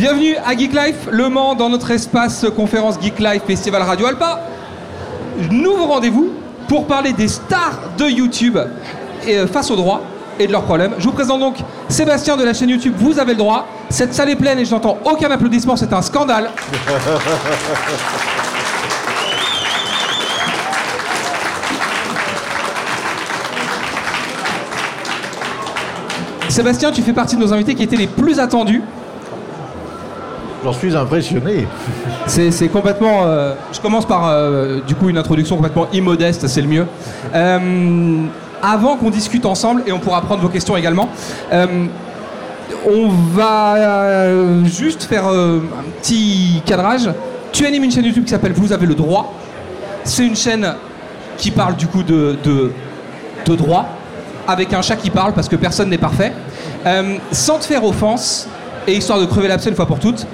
Bienvenue à Geek Life, Le Mans, dans notre espace conférence Geek Life Festival Radio Alpa. Nouveau rendez-vous pour parler des stars de YouTube et, euh, face au droit et de leurs problèmes. Je vous présente donc Sébastien de la chaîne YouTube Vous avez le droit. Cette salle est pleine et je n'entends aucun applaudissement, c'est un scandale. Sébastien, tu fais partie de nos invités qui étaient les plus attendus. J'en suis impressionné. C'est complètement. euh, je commence par euh, du coup une introduction complètement immodeste, c'est le mieux. Euh, avant qu'on discute ensemble, et on pourra prendre vos questions également, on va juste faire un petit cadrage. Tu animes une chaîne YouTube qui s'appelle Vous avez le droit. C'est une chaîne qui parle du coup de, de, de droit, avec un chat qui parle parce que personne n'est parfait. Sans te faire offense, et histoire de crever l'abcès une fois pour toutes,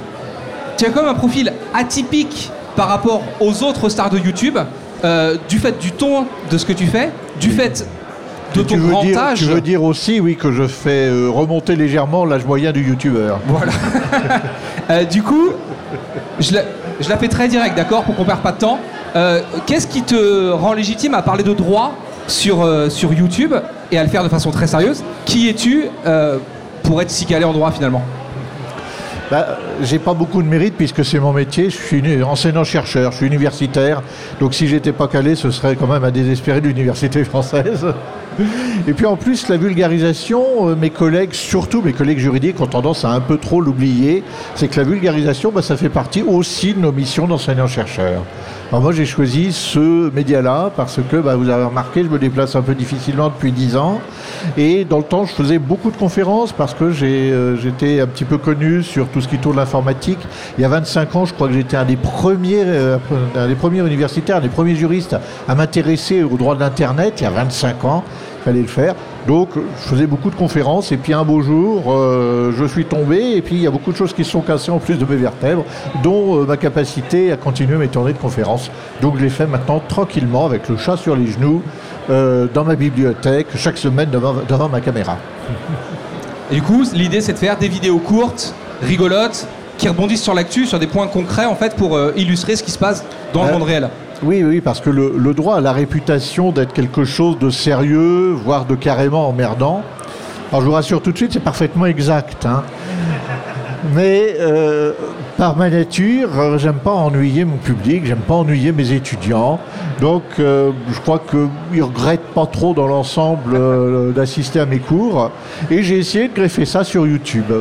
tu as quand même un profil atypique par rapport aux autres stars de YouTube, euh, du fait du ton de ce que tu fais, du fait de ton tu, veux grand dire, âge. tu veux dire aussi, oui, que je fais euh, remonter légèrement l'âge moyen du youtubeur. Voilà. Euh, du coup, je la, je la fais très direct, d'accord, pour qu'on perde pas de temps. Qu'est-ce qui te rend légitime à parler de droit sur, sur YouTube et à le faire de façon très sérieuse? Qui es-tu pour être si calé en droit finalement? Bah, j'ai pas beaucoup de mérite puisque c'est mon métier. Je suis enseignant-chercheur, je suis universitaire. Donc si j'étais pas calé, ce serait quand même à désespérer de l'université française. Et puis en plus, la vulgarisation, euh, mes collègues, surtout mes collègues juridiques, ont tendance à un peu trop l'oublier. C'est que la vulgarisation, bah, ça fait partie aussi de nos missions d'enseignant-chercheur. Alors moi, j'ai choisi ce média-là parce que, bah, vous avez remarqué, je me déplace un peu difficilement depuis 10 ans. Et dans le temps, je faisais beaucoup de conférences parce que euh, j'étais un petit peu connu sur tout ce qui tourne l'informatique. Il y a 25 ans, je crois que j'étais un des premiers, euh, un des premiers universitaires, un des premiers juristes à m'intéresser au droit de l'Internet. Il y a 25 ans, fallait le faire. Donc, je faisais beaucoup de conférences. Et puis un beau jour, euh, je suis tombé. Et puis il y a beaucoup de choses qui se sont cassées en plus de mes vertèbres, dont euh, ma capacité à continuer mes tournées de conférences. Donc, je les fais maintenant tranquillement avec le chat sur les genoux, euh, dans ma bibliothèque, chaque semaine devant, devant ma caméra. Et du coup, l'idée c'est de faire des vidéos courtes, rigolotes, qui rebondissent sur l'actu, sur des points concrets en fait pour illustrer ce qui se passe dans le monde réel. Oui, oui, parce que le, droit a la réputation d'être quelque chose de sérieux, voire de carrément emmerdant. Alors je vous rassure tout de suite, c'est parfaitement exact. hein. Mais euh, par ma nature, euh, j'aime pas ennuyer mon public, j'aime pas ennuyer mes étudiants. Donc euh, je crois qu'ils regrettent pas trop dans l'ensemble d'assister à mes cours. Et j'ai essayé de greffer ça sur YouTube.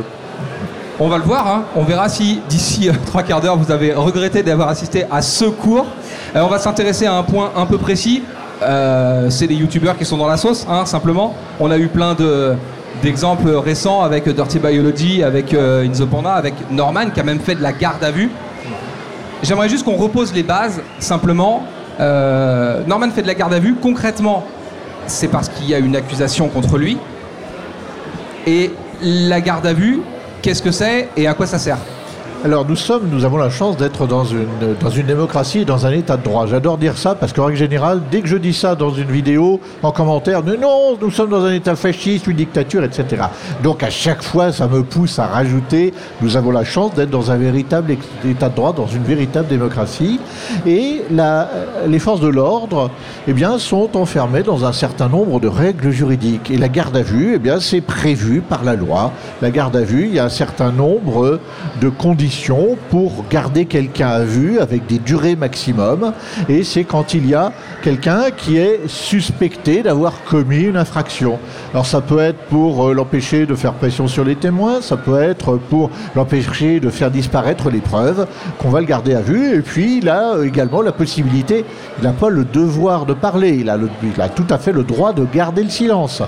On va le voir, hein. on verra si d'ici trois quarts d'heure vous avez regretté d'avoir assisté à ce cours. Euh, on va s'intéresser à un point un peu précis. Euh, c'est les youtubeurs qui sont dans la sauce, hein, simplement. On a eu plein de, d'exemples récents avec Dirty Biology, avec euh, In Panda, avec Norman qui a même fait de la garde à vue. J'aimerais juste qu'on repose les bases, simplement. Euh, Norman fait de la garde à vue. Concrètement, c'est parce qu'il y a une accusation contre lui. Et la garde à vue, qu'est-ce que c'est et à quoi ça sert? Alors nous sommes, nous avons la chance d'être dans une, dans une démocratie et dans un état de droit. J'adore dire ça parce qu'en règle générale, dès que je dis ça dans une vidéo, en commentaire, non, non, nous sommes dans un état fasciste, une dictature, etc. Donc à chaque fois, ça me pousse à rajouter, nous avons la chance d'être dans un véritable état de droit, dans une véritable démocratie. Et la- les forces de l'ordre, eh sont enfermées dans un certain nombre de règles juridiques. Et la garde à vue, eh c'est prévu par la loi. La garde à vue, il y a un certain nombre de conditions pour garder quelqu'un à vue avec des durées maximum. Et c'est quand il y a quelqu'un qui est suspecté d'avoir commis une infraction. Alors ça peut être pour euh, l'empêcher de faire pression sur les témoins, ça peut être pour l'empêcher de faire disparaître les preuves, qu'on va le garder à vue. Et puis il a euh, également la possibilité, il n'a pas le devoir de parler, il a, le- il a tout à fait le droit de garder le silence.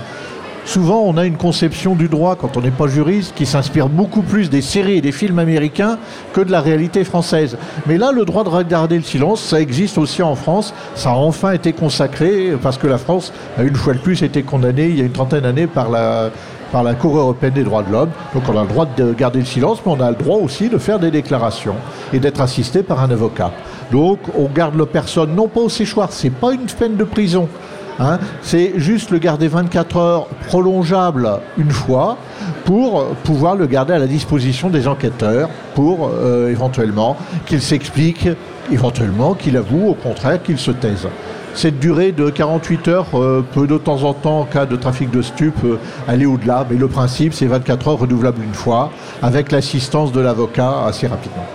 Souvent, on a une conception du droit, quand on n'est pas juriste, qui s'inspire beaucoup plus des séries et des films américains que de la réalité française. Mais là, le droit de garder le silence, ça existe aussi en France. Ça a enfin été consacré, parce que la France a une fois de plus été condamnée, il y a une trentaine d'années, par la par la Cour européenne des droits de l'homme. Donc on a le droit de garder le silence, mais on a le droit aussi de faire des déclarations et d'être assisté par un avocat. Donc on garde la personne non pas au séchoir, c'est pas une peine de prison. Hein, c'est juste le garder 24 heures prolongeable une fois pour pouvoir le garder à la disposition des enquêteurs pour euh, éventuellement qu'il s'explique, éventuellement qu'il avoue au contraire qu'il se taise. Cette durée de 48 heures euh, peut de temps en temps, en cas de trafic de stupes, euh, aller au-delà, mais le principe c'est 24 heures renouvelables une fois, avec l'assistance de l'avocat assez rapidement.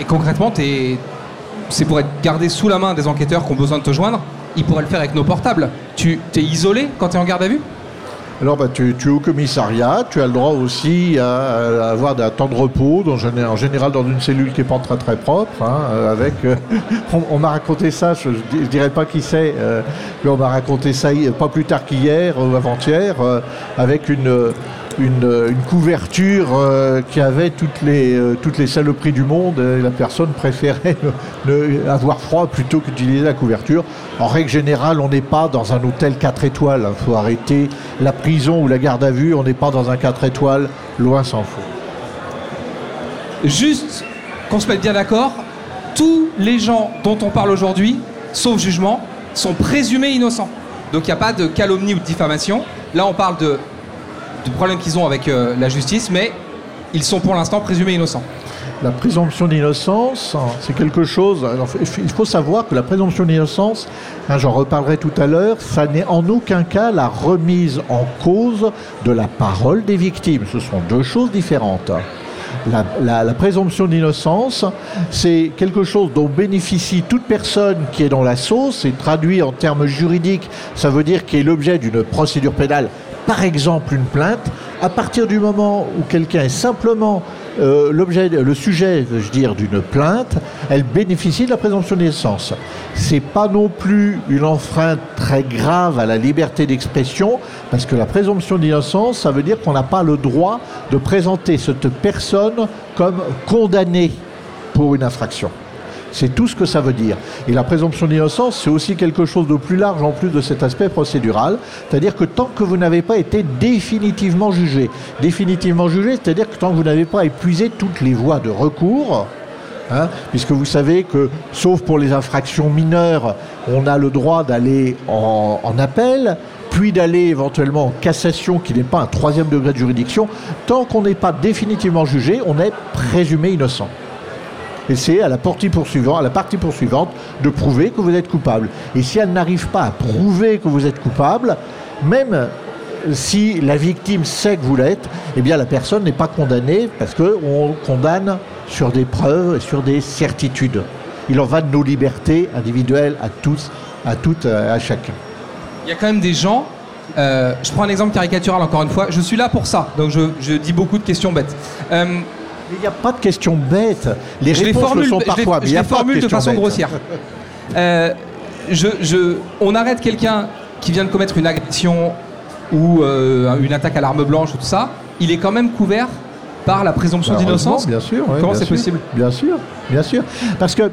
Et concrètement, c'est pour être gardé sous la main des enquêteurs qui ont besoin de te joindre? Il pourrait le faire avec nos portables. Tu es isolé quand tu es en garde à vue? Alors, bah, tu, es au commissariat, tu as le droit aussi à, avoir un temps de repos, en général dans une cellule qui n'est pas très très propre. Hein, euh, avec, euh, on, m'a raconté ça, je ne dirais pas qui c'est, euh, mais on m'a raconté ça pas plus tard qu'hier ou avant-hier, avec une une, couverture euh, qui avait toutes les, euh, toutes les saloperies du monde et la personne préférait avoir froid plutôt qu'utiliser la couverture. En règle générale, on n'est pas dans un hôtel 4 étoiles. Il faut arrêter la prison ou la garde à vue. On n'est pas dans un 4 étoiles, loin s'en faut. Juste qu'on se mette bien d'accord, tous les gens dont on parle aujourd'hui, sauf jugement, sont présumés innocents. Donc il n'y a pas de calomnie ou de diffamation. Là, on parle de du problème qu'ils ont avec euh, la justice, mais ils sont pour l'instant présumés innocents. La présomption d'innocence, c'est quelque chose. il faut savoir que la présomption d'innocence, hein, j'en reparlerai tout à l'heure, ça n'est en aucun cas la remise en cause de la parole des victimes. Ce sont deux choses différentes. La, la, présomption d'innocence, c'est quelque chose dont bénéficie toute personne qui est dans la sauce, et traduit en termes juridiques, ça veut dire qu'il est l'objet d'une procédure pénale par exemple une plainte, à partir du moment où quelqu'un est simplement euh, l'objet, le sujet, je dire, d'une plainte, elle bénéficie de la présomption d'innocence. C'est pas non plus une enfreinte très grave à la liberté d'expression, parce que la présomption d'innocence, ça veut dire qu'on n'a pas le droit de présenter cette personne comme condamnée pour une infraction. C'est tout ce que ça veut dire. Et la présomption d'innocence, c'est aussi quelque chose de plus large en plus de cet aspect procédural. C'est-à-dire que tant que vous n'avez pas été définitivement jugé, définitivement jugé, c'est-à-dire que tant que vous n'avez pas épuisé toutes les voies de recours, hein, puisque vous savez que, sauf pour les infractions mineures, on a le droit d'aller en, en appel, puis d'aller éventuellement en cassation, qui n'est pas un troisième degré de juridiction, tant qu'on n'est pas définitivement jugé, on est présumé innocent. Et c'est à la partie poursuivante, de prouver que vous êtes coupable. Et si elle n'arrive pas à prouver que vous êtes coupable, même si la victime sait que vous l'êtes, eh bien la personne n'est pas condamnée parce qu'on condamne sur des preuves, sur des certitudes. Il en va de nos libertés individuelles à tous, à toutes, à chacun. Il y a quand même des gens. Euh, je prends un exemple caricatural encore une fois. Je suis là pour ça, donc je, dis beaucoup de questions bêtes. Euh, il n'y a pas de questions bêtes. Les réponses le sont parfois, mais il a pas de, de façon grossière. Euh, je, on arrête quelqu'un qui vient de commettre une agression ou euh, une attaque à l'arme blanche ou tout ça, il est quand même couvert par la présomption d'innocence Bien sûr. Comment c'est possible? Bien sûr, bien sûr. Parce que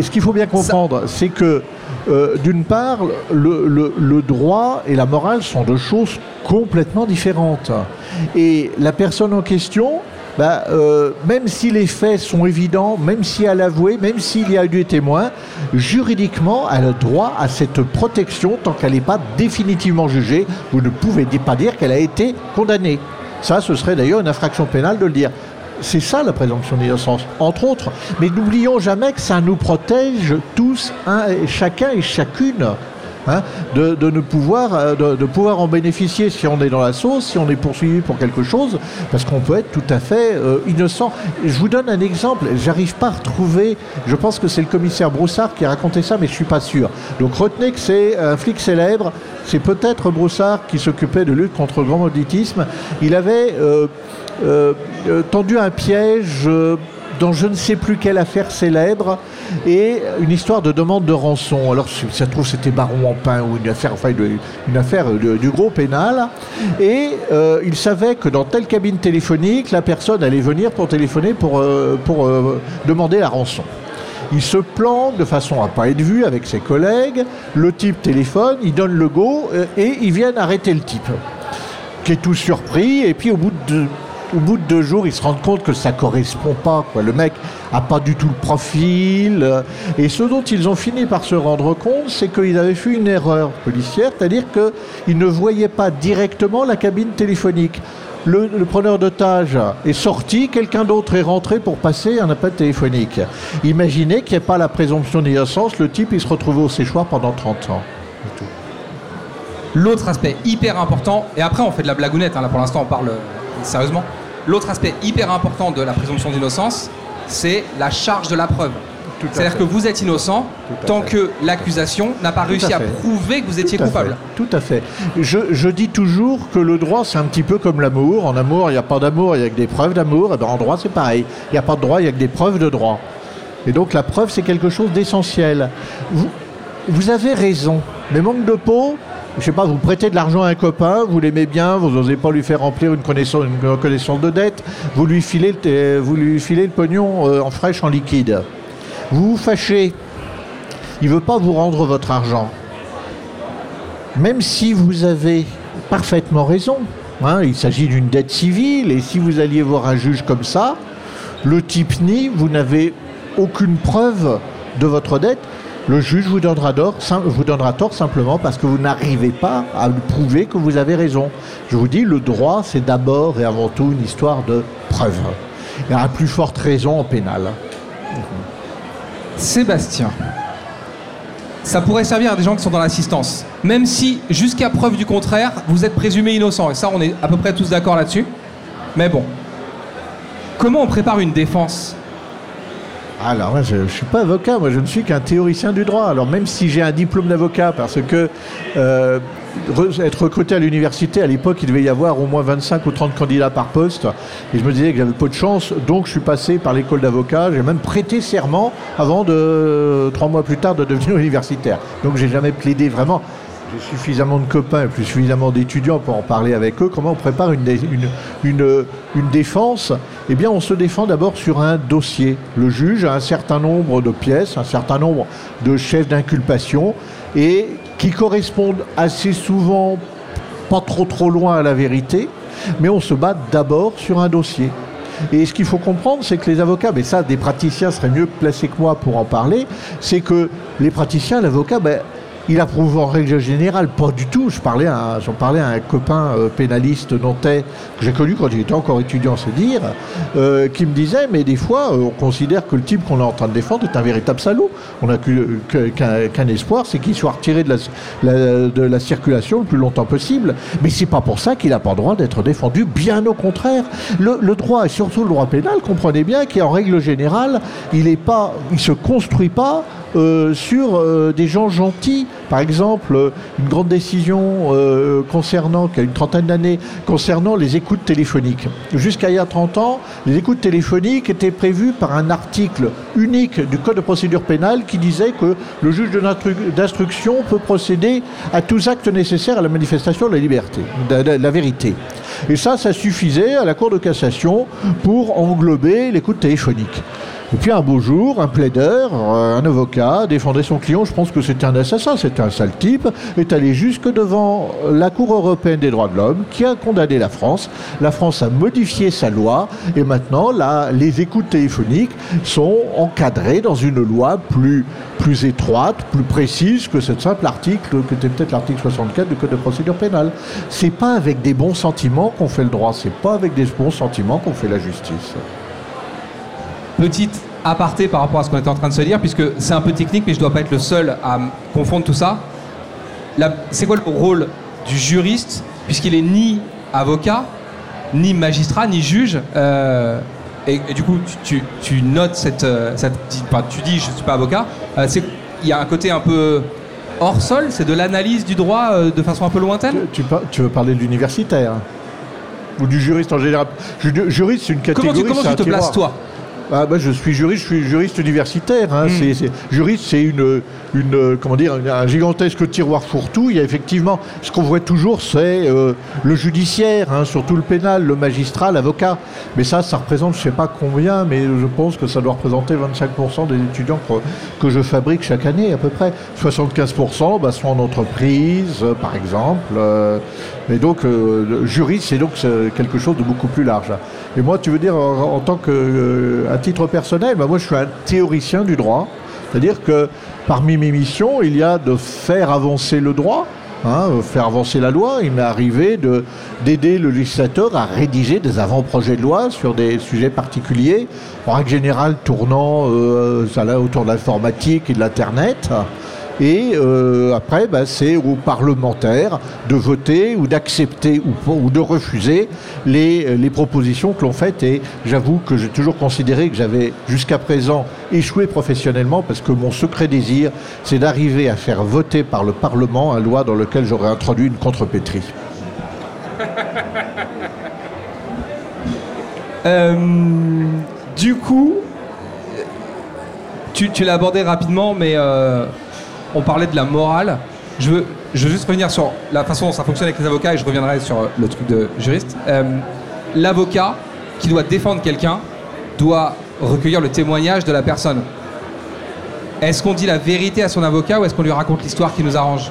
ce qu'il faut bien comprendre, c'est que euh, d'une part, le, le, droit et la morale sont deux choses complètement différentes. Et la personne en question, bah, euh, même si les faits sont évidents, même si elle a avoué, même s'il y a eu des témoins, juridiquement, elle a droit à cette protection tant qu'elle n'est pas définitivement jugée. Vous ne pouvez pas dire qu'elle a été condamnée. Ça, ce serait d'ailleurs une infraction pénale de le dire. C'est ça la présomption d'innocence, entre autres. Mais n'oublions jamais que ça nous protège tous, chacun et chacune. Hein, de, ne pouvoir, euh, pouvoir en bénéficier si on est dans la sauce, si on est poursuivi pour quelque chose, parce qu'on peut être tout à fait euh, innocent. Je vous donne un exemple, j'arrive pas à retrouver, je pense que c'est le commissaire Broussard qui a raconté ça, mais je suis pas sûr. Donc retenez que c'est un flic célèbre, c'est peut-être Broussard qui s'occupait de lutte contre le grand mauditisme. Il avait euh, tendu un piège dans je ne sais plus quelle affaire célèbre et une histoire de demande de rançon. Alors, ça se trouve, c'était Baron Pain ou une affaire, affaire du gros pénal. Et euh, il savait que dans telle cabine téléphonique, la personne allait venir pour téléphoner pour, euh, euh, demander la rançon. Il se plante de façon à pas être vu avec ses collègues. Le type téléphone, il donne le go et ils viennent arrêter le type. qui est tout surpris, et puis au bout de au bout de deux jours, ils se rendent compte que ça correspond pas. Quoi. Le mec a pas du tout le profil. euh, Et ce dont ils ont fini par se rendre compte, c'est qu'ils avaient fait une erreur policière, c'est-à-dire qu'ils ne voyaient pas directement la cabine téléphonique. Le, preneur d'otage est sorti, quelqu'un d'autre est rentré pour passer un appel téléphonique. Imaginez qu'il n'y ait pas la présomption d'innocence, le type il se retrouvait au séchoir pendant 30 ans. L'autre aspect hyper important, et après on fait de la blagounette, hein, là pour l'instant on parle euh, sérieusement. L'autre aspect hyper important de la présomption d'innocence, c'est la charge de la preuve. C'est-à-dire que vous êtes innocent tant fait. que l'accusation n'a pas réussi à, prouver que vous étiez Tout coupable. Tout à fait. Je, je dis toujours que le droit, c'est un petit peu comme l'amour. En amour, il n'y a pas d'amour, il y a que des preuves d'amour. Et ben, en droit, c'est pareil. Il n'y a pas de droit, il y a que des preuves de droit. Et donc, la preuve, c'est quelque chose d'essentiel. Vous, vous avez raison. Mais manque de peau, je sais pas, vous prêtez de l'argent à un copain, vous l'aimez bien, vous n'osez pas lui faire remplir une connaissance, une reconnaissance de dette, vous lui filez le, euh, vous lui filez le pognon euh, en fraîche, en liquide. Vous vous fâchez. Il ne veut pas vous rendre votre argent même si vous avez parfaitement raison, hein, il s'agit d'une dette civile, et si vous alliez voir un juge comme ça, le type nie, vous n'avez aucune preuve de votre dette, le juge vous donnera, tort, simplement parce que vous n'arrivez pas à prouver que vous avez raison. Je vous dis, le droit, c'est d'abord et avant tout une histoire de preuve. Il y a plus forte raison en pénal. Sébastien, ça pourrait servir à des gens qui sont dans l'assistance. Même si, jusqu'à preuve du contraire, vous êtes présumé innocent. Et ça, on est à peu près tous d'accord là-dessus. Mais bon. Comment on prépare une défense Alors, moi, je ne suis pas avocat, moi je ne suis qu'un théoricien du droit. Alors, même si j'ai un diplôme d'avocat, parce que euh, re- être recruté à l'université, à l'époque, il devait y avoir au moins 25 ou 30 candidats par poste, et je me disais que j'avais peu de chance, donc je suis passé par l'école d'avocat, j'ai même prêté serment avant de, trois mois plus tard, de devenir universitaire. Donc, j'ai jamais plaidé vraiment. J'ai suffisamment de copains et plus suffisamment d'étudiants pour en parler avec eux. Comment on prépare une, dé- une, une, une défense? Eh bien, on se défend d'abord sur un dossier. Le juge a un certain nombre de pièces, un certain nombre de chefs d'inculpation et qui correspondent assez souvent pas trop trop loin à la vérité, mais on se bat d'abord sur un dossier. Et ce qu'il faut comprendre, c'est que les avocats, mais ça, des praticiens seraient mieux placés que moi pour en parler, c'est que les praticiens, l'avocat, ben, il approuve en règle générale pas du tout. Parlais j'en parlais à un copain euh, pénaliste nantais que j'ai connu quand il était encore étudiant, c'est dire, euh, qui me disait, mais des fois, euh, on considère que le type qu'on est en train de défendre est un véritable salaud. On n'a qu'un espoir, c'est qu'il soit retiré de la, circulation le plus longtemps possible. Mais c'est pas pour ça qu'il n'a pas le droit d'être défendu, bien au contraire. Le, droit, et surtout le droit pénal, comprenez bien qu'en règle générale, il est pas, il se construit pas sur des gens gentils. Par exemple, euh, une grande décision euh, concernant, qui a une trentaine d'années, concernant les écoutes téléphoniques. Jusqu'à il y a 30 ans, les écoutes téléphoniques étaient prévues par un article unique du Code de procédure pénale qui disait que le juge d'instruction peut procéder à tous actes nécessaires à la manifestation de la liberté, de la vérité. Et ça, ça suffisait à la Cour de cassation pour englober l'écoute téléphonique. Et puis un beau jour, un plaideur, euh, un avocat, défendait son client, je pense que c'était un assassin, c'était un sale type, est allé jusque devant la Cour européenne des droits de l'homme qui a condamné la France. La France a modifié sa loi et maintenant les écoutes téléphoniques sont encadrées dans une loi plus, plus étroite, plus précise que ce simple article, que était peut-être l'article 64 du Code de procédure pénale. C'est pas avec des bons sentiments qu'on fait le droit, c'est pas avec des bons sentiments qu'on fait la justice. Petite aparté par rapport à ce qu'on était en train de se dire, puisque c'est un peu technique, mais je dois pas être le seul à confondre tout ça. C'est quoi le rôle du juriste, puisqu'il est ni avocat, ni magistrat, ni juge euh, et, et du coup, tu, tu- tu notes cette, euh, cette- enfin, tu dis je suis pas avocat. euh, il y a un côté un peu hors sol, c'est de l'analyse du droit euh, de façon un peu lointaine? Tu, veux parler de l'universitaire? Ou du juriste en général? Ju- Juriste, c'est une Comment catégorie. tu, comment tu te places toi? Ah, bah, je suis juriste, je suis juriste universitaire. hein. Mm. C'est- juriste, c'est une, euh, comment dire, un, gigantesque tiroir fourre-tout. Il y a effectivement, ce qu'on voit toujours, c'est euh, le judiciaire, hein, surtout le pénal, le magistrat, l'avocat. Mais ça, ça représente, je sais pas combien, mais je pense que ça doit représenter 25% des étudiants que, je fabrique chaque année, à peu près. 75% bah, sont en entreprise, euh, par exemple. et donc, juriste, c'est donc quelque chose de beaucoup plus large. Et moi, tu veux dire, en, tant que, à titre personnel, bah, moi, je suis un théoricien du droit. C'est-à-dire que parmi mes missions, il y a de faire avancer le droit, hein, faire avancer la loi. Il m'est arrivé de- d'aider le législateur à rédiger des avant-projets de loi sur des sujets particuliers, en règle générale tournant euh, autour de l'informatique et de l'Internet. Et euh, après, bah, c'est aux parlementaires de voter ou d'accepter ou, de refuser les, les propositions que l'on fait. Et j'avoue que j'ai toujours considéré que j'avais jusqu'à présent échoué professionnellement parce que mon secret désir, c'est d'arriver à faire voter par le Parlement un loi dans lequel j'aurais introduit une contrepétrie. Euh, du coup, tu, tu l'as abordé rapidement, mais euh, on parlait de la morale. Je veux, juste revenir sur la façon dont ça fonctionne avec les avocats et je reviendrai sur euh, le truc de juriste. Euh, L'avocat qui doit défendre quelqu'un doit recueillir le témoignage de la personne. Est-ce qu'on dit la vérité à son avocat ou est-ce qu'on lui raconte l'histoire qui nous arrange?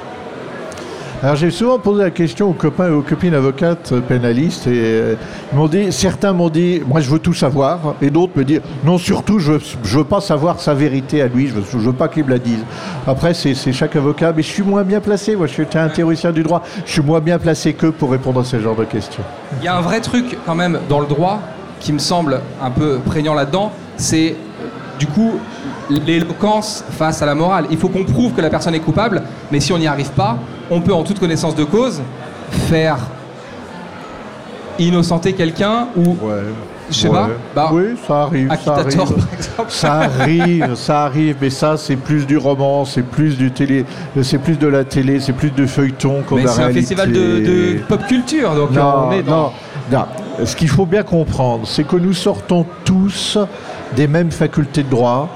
Alors j'ai souvent posé la question aux copains et aux copines avocates euh, pénalistes et euh, ils m'ont dit, certains m'ont dit, moi je veux tout savoir, et d'autres me disent, non surtout je, je veux pas savoir sa vérité à lui, je veux, veux pas qu'il me la dise. Après c'est c'est chaque avocat, mais je suis moins bien placé, moi je suis un théoricien du droit, je suis moins bien placé qu'eux pour répondre à ce genre de questions. Il y a un vrai truc quand même dans le droit qui me semble un peu prégnant là-dedans, c'est euh, du coup l'éloquence face à la morale. Il faut qu'on prouve que la personne est coupable, mais si on n'y arrive pas, on peut en toute connaissance de cause faire innocenter quelqu'un ou Ouais. je sais pas, bah, oui, ça arrive, ça arrive. par exemple. Ça arrive, ça arrive, mais ça c'est plus du roman, c'est plus du télé, c'est plus de la télé, c'est plus de feuilleton qu'en Mais c'est un festival de, de pop culture, donc Non, on est dans... non, non. Ce qu'il faut bien comprendre, c'est que nous sortons tous des mêmes facultés de droit.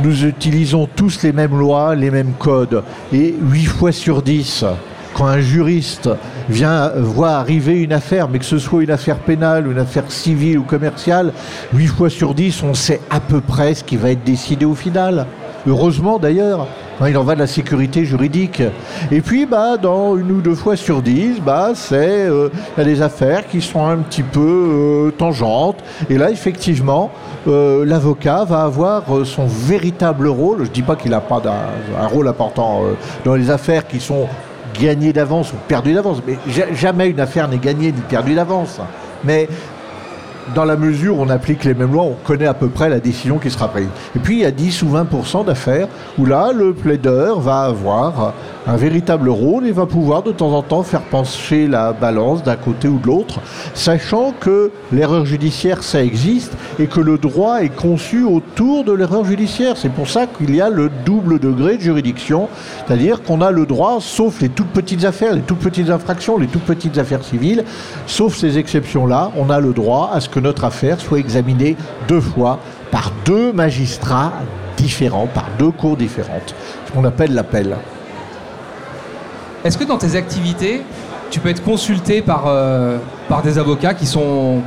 Nous utilisons tous les mêmes lois, les mêmes codes. Et 8 fois sur 10, quand un juriste vient voir arriver une affaire, mais que ce soit une affaire pénale, une affaire civile ou commerciale, 8 fois sur 10, on sait à peu près ce qui va être décidé au final. Heureusement d'ailleurs, il en va de la sécurité juridique. Et puis, bah, dans une ou deux fois sur dix, bah, c'est, euh, y a des affaires qui sont un petit peu euh, tangentes. Et là, effectivement, euh, l'avocat va avoir son véritable rôle. Je dis pas qu'il n'a pas d'un- un rôle important dans les affaires qui sont gagnées d'avance ou perdues d'avance. Mais ja- jamais une affaire n'est gagnée ni perdue d'avance. Mais dans la mesure où on applique les mêmes lois, on connaît à peu près la décision qui sera prise. Et puis il y a 10 ou 20% d'affaires où là, le plaideur va avoir un véritable rôle et va pouvoir de temps en temps faire pencher la balance d'un côté ou de l'autre, sachant que l'erreur judiciaire, ça existe et que le droit est conçu autour de l'erreur judiciaire. C'est pour ça qu'il y a le double degré de juridiction, c'est-à-dire qu'on a le droit, sauf les toutes petites affaires, les toutes petites infractions, les toutes petites affaires civiles, sauf ces exceptions-là, on a le droit à ce que notre affaire soit examinée deux fois par deux magistrats différents, par deux cours différentes, ce qu'on appelle l'appel. Est-ce que dans tes activités, tu peux être consulté par, euh, par des avocats qui sont,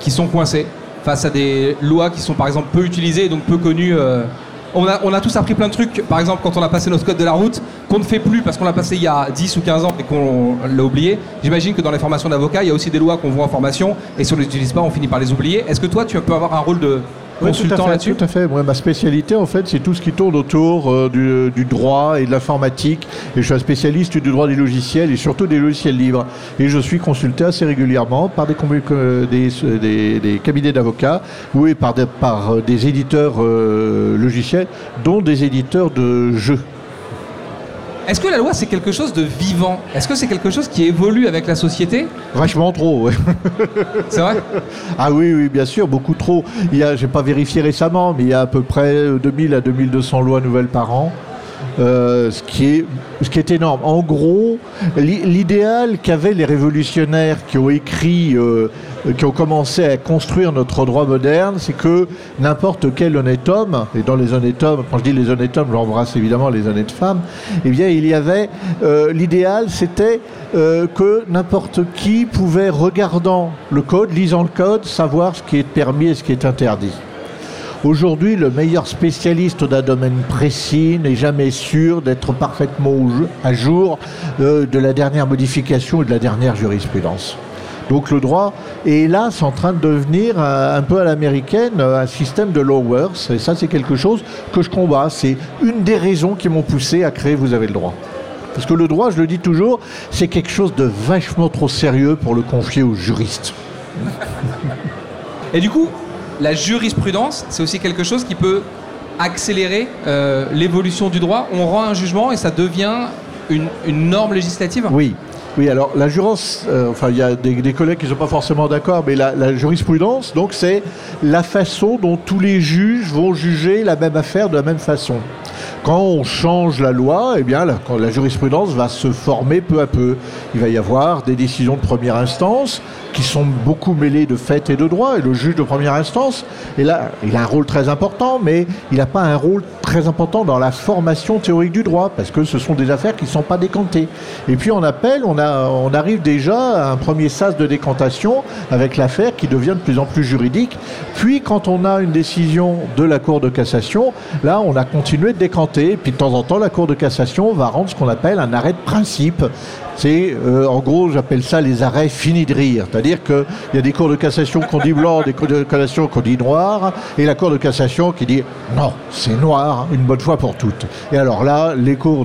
qui sont coincés face à des lois qui sont par exemple peu utilisées et donc peu connues euh, on, a, tous appris plein de trucs, par exemple quand on a passé notre code de la route, qu'on ne fait plus parce qu'on l'a passé il y a 10 ou 15 ans et qu'on l'a oublié. J'imagine que dans les formations d'avocats, il y a aussi des lois qu'on voit en formation et si on ne les utilise pas, on finit par les oublier. Est-ce que toi, tu peux avoir un rôle de consultant là-dessus Tout à fait. Moi, ma spécialité, en fait, c'est tout ce qui tourne autour euh, du, du droit et de l'informatique. Et je suis un spécialiste du droit des logiciels et surtout des logiciels libres. Et je suis consulté assez régulièrement par des, euh, des, des- des cabinets d'avocats ou par des, par euh, des éditeurs euh, logiciels, dont des éditeurs de jeux. Est-ce que la loi, c'est quelque chose de vivant? Est-ce que c'est quelque chose qui évolue avec la société? Vachement trop, ouais. C'est vrai? Ah oui, oui, bien sûr, beaucoup trop. A, j'ai pas vérifié récemment, mais il y a à peu près euh, 2000 à 2200 lois nouvelles par an. Euh, ce, qui est, énorme. En gros, l'idéal qu'avaient les révolutionnaires qui ont écrit, euh, qui ont commencé à construire notre droit moderne, c'est que n'importe quel honnête homme, et dans les honnêtes hommes, quand je dis les honnêtes hommes, j'embrasse évidemment les honnêtes femmes, eh bien il y avait, euh, l'idéal c'était que n'importe qui pouvait, regardant le code, lisant le code, savoir ce qui est permis et ce qui est interdit. Aujourd'hui, le meilleur spécialiste d'un domaine précis n'est jamais sûr d'être parfaitement à jour euh, de la dernière modification et de la dernière jurisprudence. Donc le droit est hélas en train de devenir un, peu à l'américaine un système de lowers et ça c'est quelque chose que je combats. C'est une des raisons qui m'ont poussé à créer Vous avez le droit. Parce que le droit, je le dis toujours, c'est quelque chose de vachement trop sérieux pour le confier aux juristes. Et du coup, la jurisprudence, c'est aussi quelque chose qui peut accélérer euh, l'évolution du droit. On rend un jugement et ça devient une, norme législative Oui. Oui, alors la jurance, euh, enfin il y a des, collègues qui ne sont pas forcément d'accord, mais la, jurisprudence, donc c'est la façon dont tous les juges vont juger la même affaire de la même façon. Quand on change la loi, eh bien, la, jurisprudence va se former peu à peu. Il va y avoir des décisions de première instance qui sont beaucoup mêlées de fait et de droit. Et le juge de première instance, et là, il a un rôle très important, mais il n'a pas un rôle très important dans la formation théorique du droit, parce que ce sont des affaires qui ne sont pas décantées. Et puis on appelle, on, a, on arrive déjà à un premier sas de décantation avec l'affaire qui devient de plus en plus juridique. Puis quand on a une décision de la Cour de cassation, là on a continué de décanter. Puis de temps en temps, la Cour de cassation va rendre ce qu'on appelle un arrêt de principe. C'est, euh, en gros, j'appelle ça les arrêts finis de rire. C'est-à-dire qu'il y a des cours de cassation qu'on dit blanc, des cours de cassation qu'on dit noir, et la Cour de cassation qui dit non, c'est noir, une bonne fois pour toutes. Et alors là, les cours,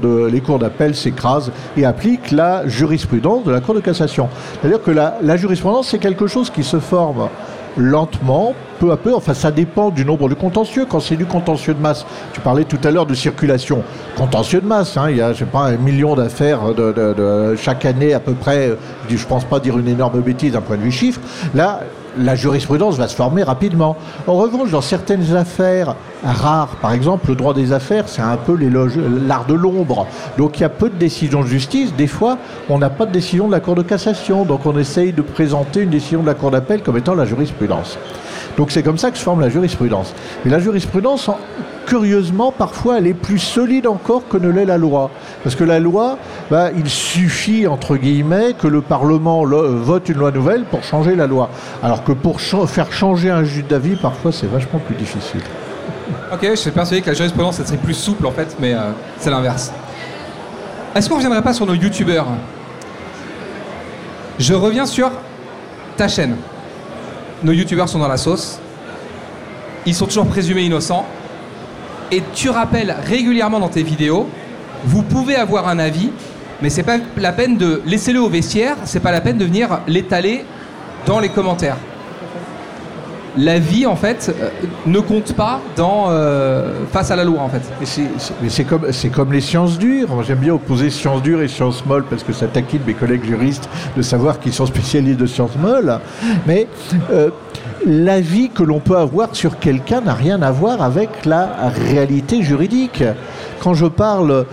d'appel s'écrasent et appliquent la jurisprudence de la Cour de cassation. C'est-à-dire que la jurisprudence, c'est quelque chose qui se forme lentement, peu à peu. Enfin, ça dépend du nombre de contentieux. Quand c'est du contentieux de masse, tu parlais tout à l'heure de circulation. Contentieux de masse, hein, il y a, je sais pas, un million d'affaires chaque année à peu près. Je pense pas dire une énorme bêtise d'un point de vue chiffre. Là, la jurisprudence va se former rapidement. En revanche, dans certaines affaires rares, par exemple, le droit des affaires, c'est un peu l'art de l'ombre. Donc il y a peu de décisions de justice. Des fois, on n'a pas de décision de la Cour de cassation. Donc on essaye de présenter une décision de la Cour d'appel comme étant la jurisprudence. Donc c'est comme ça que se forme la jurisprudence. Et la jurisprudence, curieusement, parfois, elle est plus solide encore que ne l'est la loi. Parce que la loi, bah, il suffit, entre guillemets, que le Parlement vote une loi nouvelle pour changer la loi. Alors que pour faire changer un juge d'avis, parfois, c'est vachement plus difficile. Ok, je suis persuadé que la jurisprudence, serait plus souple, en fait, mais euh, c'est l'inverse. Est-ce qu'on ne reviendrait pas sur nos youtubeurs? Je reviens sur ta chaîne nos youtubeurs sont dans la sauce, ils sont toujours présumés innocents, et tu rappelles régulièrement dans tes vidéos, vous pouvez avoir un avis, mais c'est pas la peine de laisser le au vestiaire, c'est pas la peine de venir l'étaler dans les commentaires la vie, en fait, euh, ne compte pas dans, euh, face à la loi, en fait. Mais c'est comme, les sciences dures. J'aime bien opposer sciences dures et sciences molles parce que ça taquine mes collègues juristes de savoir qu'ils sont spécialistes de sciences molles. Mais euh, la vie que l'on peut avoir sur quelqu'un n'a rien à voir avec la réalité juridique. Quand je parle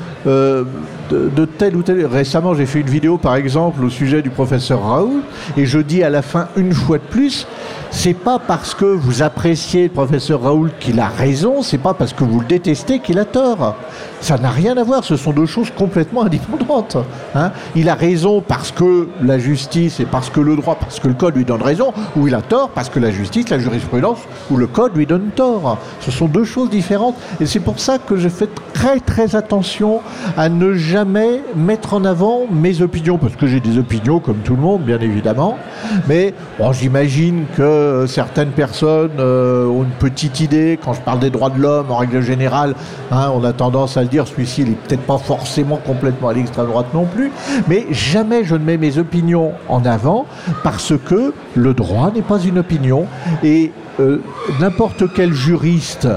de, tel ou tel. Récemment, j'ai fait une vidéo, par exemple, au sujet du professeur Raoul, et je dis à la fin une fois de plus c'est pas parce que vous appréciez le professeur Raoul qu'il a raison, c'est pas parce que vous le détestez qu'il a tort. Ça n'a rien à voir, ce sont deux choses complètement indépendantes. Hein. il a raison parce que la justice et parce que le droit, parce que le code lui donne raison, ou il a tort parce que la justice, la jurisprudence ou le code lui donne tort. Ce sont deux choses différentes. Et c'est pour ça que je fais très très attention à ne jamais mettre en avant mes opinions, parce que j'ai des opinions comme tout le monde, bien évidemment. Mais bon, j'imagine que certaines personnes euh, ont une petite idée. Quand je parle des droits de l'homme, en règle générale, hein, on a tendance à le celui-ci, il n'est peut-être pas forcément complètement à l'extrême droite non plus, mais jamais je ne mets mes opinions en avant parce que le droit n'est pas une opinion et euh, n'importe quel juriste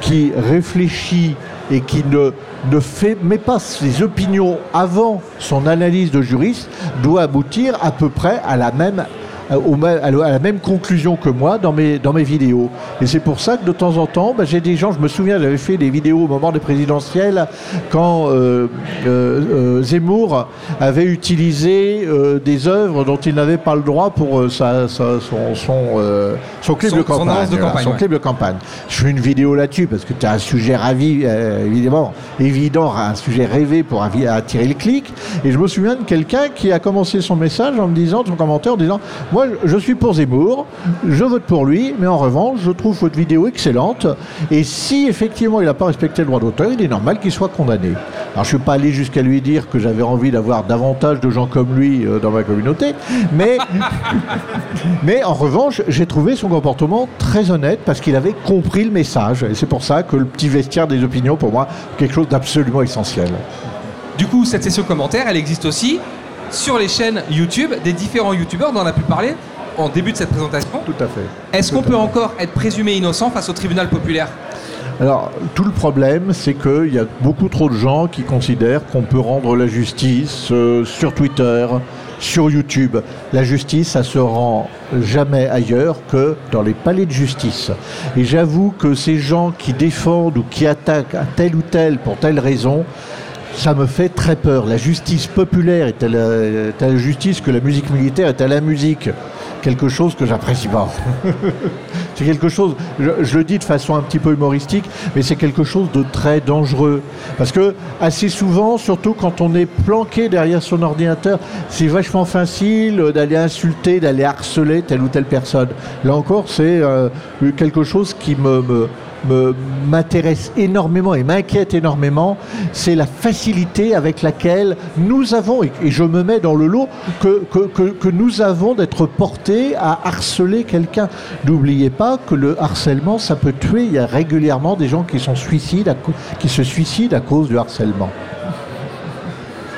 qui réfléchit et qui ne, fait, met pas ses opinions avant son analyse de juriste doit aboutir à peu près à la même à la même conclusion que moi dans mes, dans mes vidéos. Et c'est pour ça que de temps en temps, bah, j'ai des gens, je me souviens, j'avais fait des vidéos au moment des présidentielles quand euh, euh, Zemmour avait utilisé des œuvres dont il n'avait pas le droit pour sa, son, son, clip de campagne. Son, clip de campagne. Je fais une vidéo là-dessus parce que tu as un sujet ravi, évidemment, évident, un sujet rêvé pour attirer le clic. Et je me souviens de quelqu'un qui a commencé son message en me disant, son commentaire en disant, moi je suis pour Zemmour, je vote pour lui, mais en revanche, je trouve votre vidéo excellente. Et si effectivement il n'a pas respecté le droit d'auteur, il est normal qu'il soit condamné. Alors je ne suis pas allé jusqu'à lui dire que j'avais envie d'avoir davantage de gens comme lui euh, dans ma communauté, mais, mais en revanche, j'ai trouvé son comportement très honnête parce qu'il avait compris le message. Et c'est pour ça que le petit vestiaire des opinions, pour moi, quelque chose d'absolument essentiel. Du coup, cette session commentaire, elle existe aussi sur les chaînes YouTube des différents YouTubeurs dont on a pu parler en début de cette présentation. Tout à fait. Est-ce qu'on peut encore être présumé innocent face au tribunal populaire? Alors, tout le problème, c'est qu'il y a beaucoup trop de gens qui considèrent qu'on peut rendre la justice euh, sur Twitter, sur YouTube. La justice, ça se rend jamais ailleurs que dans les palais de justice. Et j'avoue que ces gens qui défendent ou qui attaquent à telle ou telle pour telle raison, ça me fait très peur. La justice populaire est à la, justice que la musique militaire est à la musique. Quelque chose que j'apprécie pas. c'est quelque chose, je, le dis de façon un petit peu humoristique, mais c'est quelque chose de très dangereux. Parce que assez souvent, surtout quand on est planqué derrière son ordinateur, c'est vachement facile d'aller insulter, d'aller harceler telle ou telle personne. Là encore, c'est euh, quelque chose qui me m'intéresse énormément et m'inquiète énormément, c'est la facilité avec laquelle nous avons, et, je me mets dans le lot, que, que, nous avons d'être portés à harceler quelqu'un. N'oubliez pas que le harcèlement, ça peut tuer. Il y a régulièrement des gens qui, sont suicides qui se suicident à cause du harcèlement.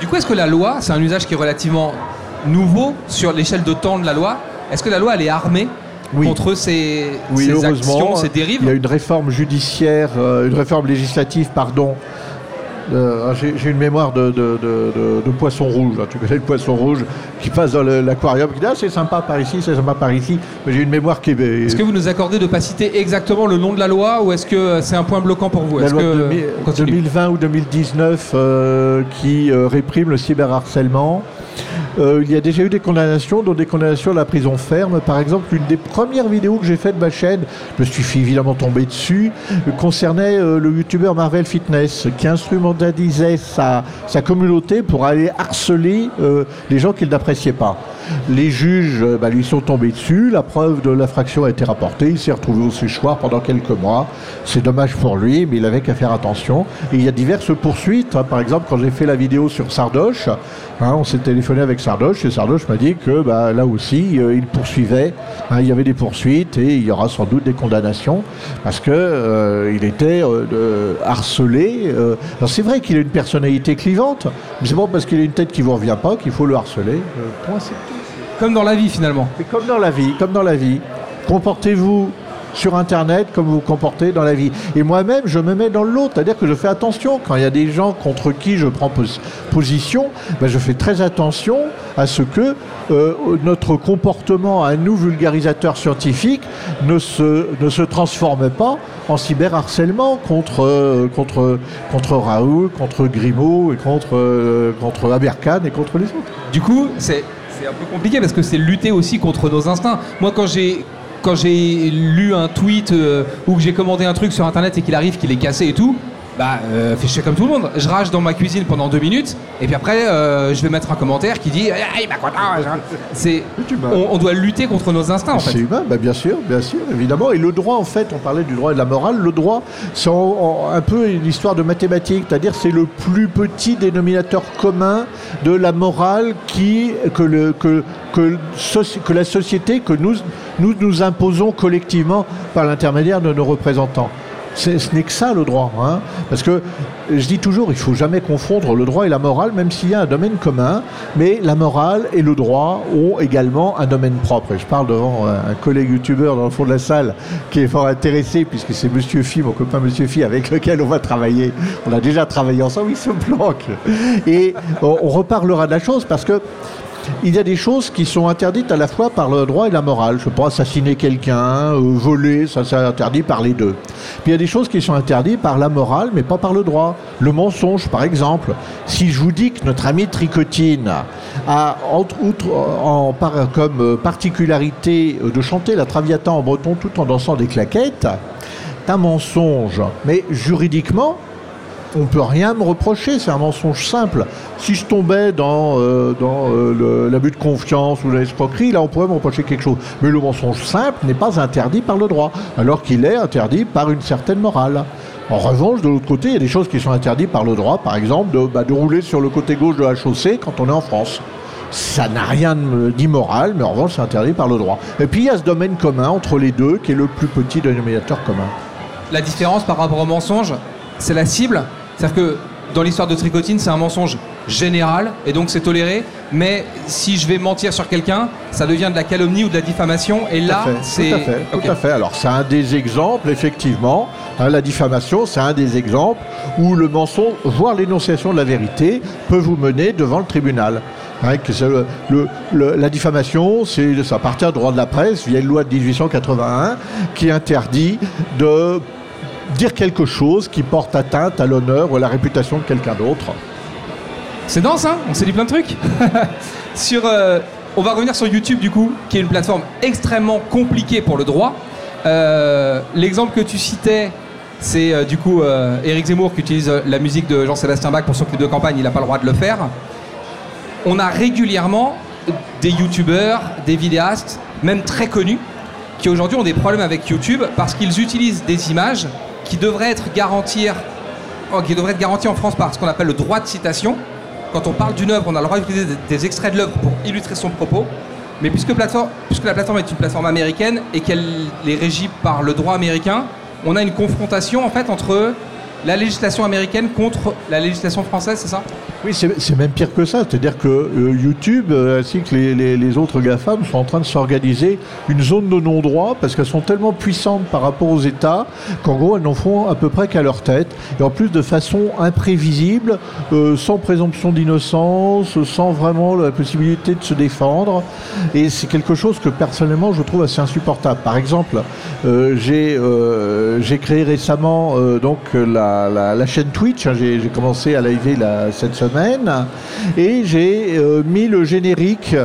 Du coup, est-ce que la loi, c'est un usage qui est relativement nouveau sur l'échelle de temps de la loi Est-ce que la loi, elle est armée contre ces, actions, ces dérives? Il y a une réforme judiciaire, euh, une réforme législative, pardon, ah, j'ai une mémoire de, poisson rouge. Tu connais le poisson rouge qui passe dans l'aquarium, qui dit Ah, c'est sympa par ici, c'est sympa par ici. Mais j'ai une mémoire qui est. Est-ce que vous nous accordez de ne pas citer exactement le nom de la loi ou est-ce que c'est un point bloquant pour vous? La loi que... 2020 ou 2019 euh, qui euh, réprime le cyberharcèlement. Euh, il y a déjà eu des condamnations, dont des condamnations à la prison ferme. Par exemple, une des premières vidéos que j'ai faites de ma chaîne, je me suis évidemment tombé dessus, concernait le youtubeur Marvel Fitness qui instrumentalisait sa, sa communauté pour aller harceler les gens qu'il n'appréciait pas. Les juges bah, lui sont tombés dessus, la preuve de l'infraction a été rapportée, il s'est retrouvé au séchoir pendant quelques mois. C'est dommage pour lui, mais il avait qu'à faire attention. Il y a diverses poursuites. Hein. Par exemple, quand j'ai fait la vidéo sur Sardoche, hein, on s'est téléphoné avec Sardoche et Sardoche m'a dit que bah, là aussi, euh, il poursuivait. Hein. il y avait des poursuites et il y aura sans doute des condamnations parce qu'il euh, était euh, harcelé. Alors c'est vrai qu'il a une personnalité clivante, mais c'est bon parce qu'il a une tête qui vous revient pas qu'il faut le harceler. point c'est comme dans la vie finalement. Comme dans la vie, comme dans la vie. Comportez-vous sur Internet comme vous vous comportez dans la vie. Et moi-même, je me mets dans l'autre, c'est-à-dire que je fais attention. Quand il y a des gens contre qui je prends position, ben je fais très attention à ce que euh, notre comportement à nous, vulgarisateurs scientifiques, ne se, transforme pas en cyberharcèlement contre, euh, contre, contre Raoul, contre Grimaud, et contre, euh, contre Aberkan et contre les autres. Du coup, c'est un peu compliqué parce que c'est lutter aussi contre nos instincts. Moi, quand j'ai quand j'ai lu un tweet euh, ou que j'ai commandé un truc sur internet et qu'il arrive qu'il est cassé et tout, bah, euh, fais chier comme tout le monde. Je rage dans ma cuisine pendant deux minutes, et puis après, euh, je vais mettre un commentaire qui dit ah, il m'a C'est, on, on, doit lutter contre nos instincts, en fait. C'est humain, bah, bien sûr, bien sûr, évidemment. Et le droit, en fait, on parlait du droit et de la morale. Le droit, c'est un peu une histoire de mathématiques, c'est-à-dire c'est le plus petit dénominateur commun de la morale qui, que, le, que, que, que la société, que nous, nous nous imposons collectivement par l'intermédiaire de nos représentants ce n'est que ça le droit. Hein. Parce que je dis toujours, il ne faut jamais confondre le droit et la morale, même s'il y a un domaine commun. Mais la morale et le droit ont également un domaine propre. Et je parle devant un collègue youtubeur dans le fond de la salle qui est fort intéressé, puisque c'est Monsieur Phi, mon copain Monsieur Phi, avec lequel on va travailler. On a déjà travaillé ensemble, il se planque. Et on reparlera de la chose parce que il y a des choses qui sont interdites à la fois par le droit et la morale. Je peux assassiner quelqu'un, euh, voler, ça c'est interdit par les deux. Puis il y a des choses qui sont interdites par la morale, mais pas par le droit. Le mensonge, par exemple. Si je vous dis que notre ami Tricotine a, entre en, comme particularité de chanter la Traviata en breton tout en dansant des claquettes, c'est un mensonge. Mais juridiquement, on peut rien me reprocher, c'est un mensonge simple. Si je tombais dans, euh, euh, l'abus de confiance ou l'escroquerie, là on pourrait me reprocher quelque chose. Mais le mensonge simple n'est pas interdit par le droit, alors qu'il est interdit par une certaine morale. En revanche, de l'autre côté, il y a des choses qui sont interdites par le droit, par exemple de, bah, de rouler sur le côté gauche de la chaussée quand on est en France. Ça n'a rien d'immoral, mais en revanche, c'est interdit par le droit. Et puis il y a ce domaine commun entre les deux, qui est le plus petit dénominateur commun. La différence par rapport au mensonge, c'est la cible c'est-à-dire que dans l'histoire de Tricotine, c'est un mensonge général et donc c'est toléré. Mais si je vais mentir sur quelqu'un, ça devient de la calomnie ou de la diffamation. Et là, c'est. Tout à fait. Tout à fait. Alors, c'est un des exemples, effectivement. Hein, la diffamation, c'est un des exemples où le mensonge, voire l'énonciation de la vérité, peut vous mener devant le tribunal. Hein, la diffamation, c'est à partir du droit de la presse, via une loi de 1881 qui interdit de dire quelque chose qui porte atteinte à l'honneur ou à la réputation de quelqu'un d'autre. C'est dense, hein On s'est dit plein de trucs. sur, euh, on va revenir sur YouTube, du coup, qui est une plateforme extrêmement compliquée pour le droit. Euh, l'exemple que tu citais, c'est euh, du coup Eric Zemmour qui utilise la musique de Jean-Sébastien Bach pour son clip de campagne, il n'a pas le droit de le faire. On a régulièrement des youtubeurs, des vidéastes, même très connus, qui aujourd'hui ont des problèmes avec YouTube parce qu'ils utilisent des images qui devrait être garantir, oh, garanti en France par ce qu'on appelle le droit de citation. Quand on parle d'une œuvre, on a le droit d'utiliser des, extraits de l'œuvre pour illustrer son propos. Mais puisque la plateforme est une plateforme américaine et qu'elle est régie par le droit américain, on a une confrontation en fait entre la législation américaine contre la législation française, c'est ça? Oui, c'est même pire que ça. C'est-à-dire que euh, YouTube, euh, ainsi que les, autres GAFAM, sont en train de s'organiser une zone de non-droit parce qu'elles sont tellement puissantes par rapport aux États qu'en gros, elles n'en font à peu près qu'à leur tête. Et en plus, de façon imprévisible, euh, sans présomption d'innocence, sans vraiment la possibilité de se défendre. Et c'est quelque chose que personnellement, je trouve assez insupportable. Par exemple, j'ai créé récemment donc la la, chaîne Twitch. Hein, j'ai commencé à live cette semaine et j'ai euh, mis le générique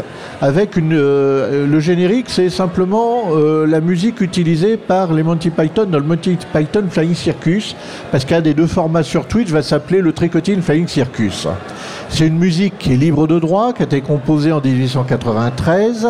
avec une. Euh, le générique, c'est simplement euh, la musique utilisée par les Monty Python dans le Monty Python Flying Circus, parce qu'un des deux formats sur Twitch va s'appeler le Tricotine Flying Circus. C'est une musique qui est libre de droit, qui a été composée en 1893,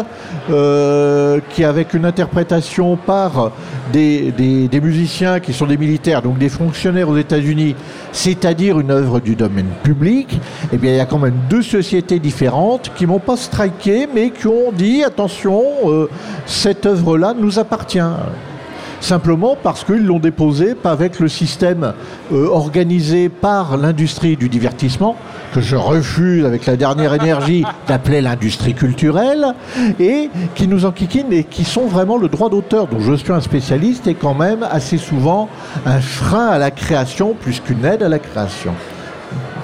euh, qui avec une interprétation par des, musiciens qui sont des militaires, donc des fonctionnaires aux États-Unis, c'est-à-dire une œuvre du domaine public, eh bien il y a quand même deux sociétés différentes qui m'ont pas striké, mais qui ont dit attention, euh, cette œuvre-là nous appartient simplement parce qu'ils l'ont déposé avec le système euh, organisé par l'industrie du divertissement, que je refuse avec la dernière énergie d'appeler l'industrie culturelle, et qui nous enquiquinent et qui sont vraiment le droit d'auteur, dont je suis un spécialiste, et quand même assez souvent un frein à la création plus qu'une aide à la création.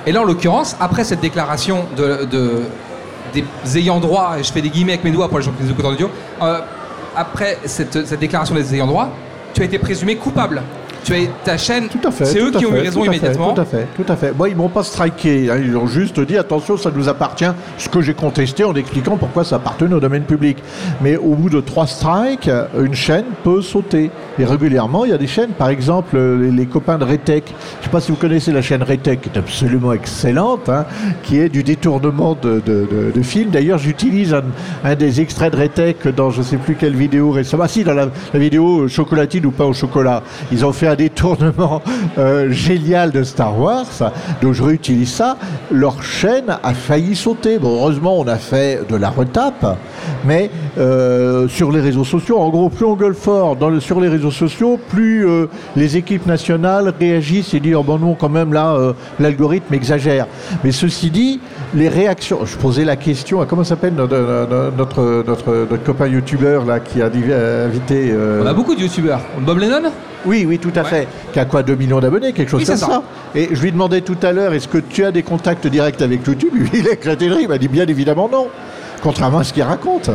Et là, en l'occurrence, après cette déclaration de, des ayants droit, et je fais des guillemets avec mes doigts pour les gens qui nous écoutent en audio, euh, après cette, déclaration des ayants droit, tu as été présumé coupable tu as ta chaîne. Tout à fait. C'est eux qui ont eu raison immédiatement. tout à fait, tout à fait. Moi, ils m'ont pas striké. Hein. ils ont juste dit attention, ça nous appartient. Ce que j'ai contesté en expliquant pourquoi ça appartenait au domaine public. Mais au bout de trois strikes, une chaîne peut sauter. Et régulièrement, il y a des chaînes, par exemple, les, copains de Retech. Je ne sais pas si vous connaissez la chaîne Retech, qui est absolument excellente, hein, qui est du détournement de, de, films. D'ailleurs, j'utilise un, des extraits de Retech dans je ne sais plus quelle vidéo récemment. Ah si, dans la, la vidéo chocolatine ou pas au chocolat. Ils ont fait un détournement euh, génial de Star Wars, donc je réutilise ça. Leur chaîne a failli sauter. Bon, heureusement, on a fait de la retape, mais euh, sur les réseaux sociaux, en gros, plus on gueule fort dans le, sur les réseaux sociaux, plus euh, les équipes nationales réagissent et disent oh, bon non, quand même là, l'algorithme exagère. Mais ceci dit, les réactions. Je posais la question à comment s'appelle notre, notre, notre, copain youtubeur là qui a invité. On a beaucoup de youtubeurs. Bob Lennon? Oui, oui, tout à fait. Qui a quoi 2 millions d'abonnés, quelque chose comme ça. Et je lui demandais tout à l'heure, est-ce que tu as des contacts directs avec YouTube? Il a éclaté de rire, il m'a dit bien évidemment non. Contrairement à ce qu'il raconte.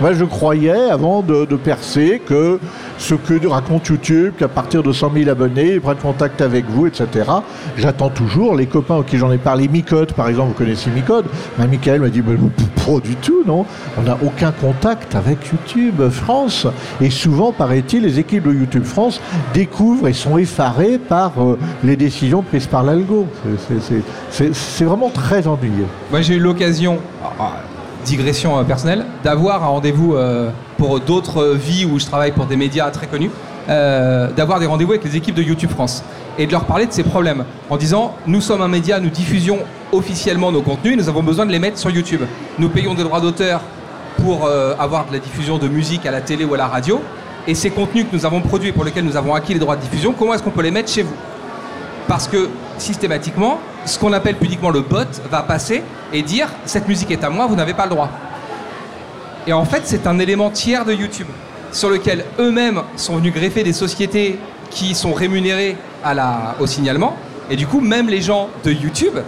Moi, je croyais, avant de, percer, que ce que raconte YouTube, qu'à partir de 100 000 abonnés, ils prennent contact avec vous, etc. J'attends toujours les copains auxquels j'en ai parlé, Micode, par exemple, vous connaissez Micode bah, Michael m'a dit, pas du tout, non On n'a aucun contact avec YouTube France. Et souvent, paraît-il, les équipes de YouTube France découvrent et sont effarées par euh, les décisions prises par l'algo. C'est vraiment très ennuyeux. Moi, j'ai eu l'occasion, ah, ah, digression euh, personnelle, d'avoir un rendez-vous euh, pour d'autres vies où je travaille pour des médias très connus, d'avoir des rendez-vous avec les équipes de YouTube France et de leur parler de ces problèmes en disant nous sommes un média, nous diffusions officiellement nos contenus, nous avons besoin de les mettre sur YouTube. Nous payons des droits d'auteur pour avoir de la diffusion de musique à la télé ou à la radio et ces contenus que nous avons produits et pour lesquels nous avons acquis les droits de diffusion, comment est-ce qu'on peut les mettre chez vous? Parce que systématiquement, ce qu'on appelle pudiquement le bot va passer et dire cette musique est à moi, vous n'avez pas le droit. Et en fait, c'est un élément tiers de YouTube sur lequel eux-mêmes sont venus greffer des sociétés qui sont rémunérées au signalement. Et du coup, même les gens de YouTube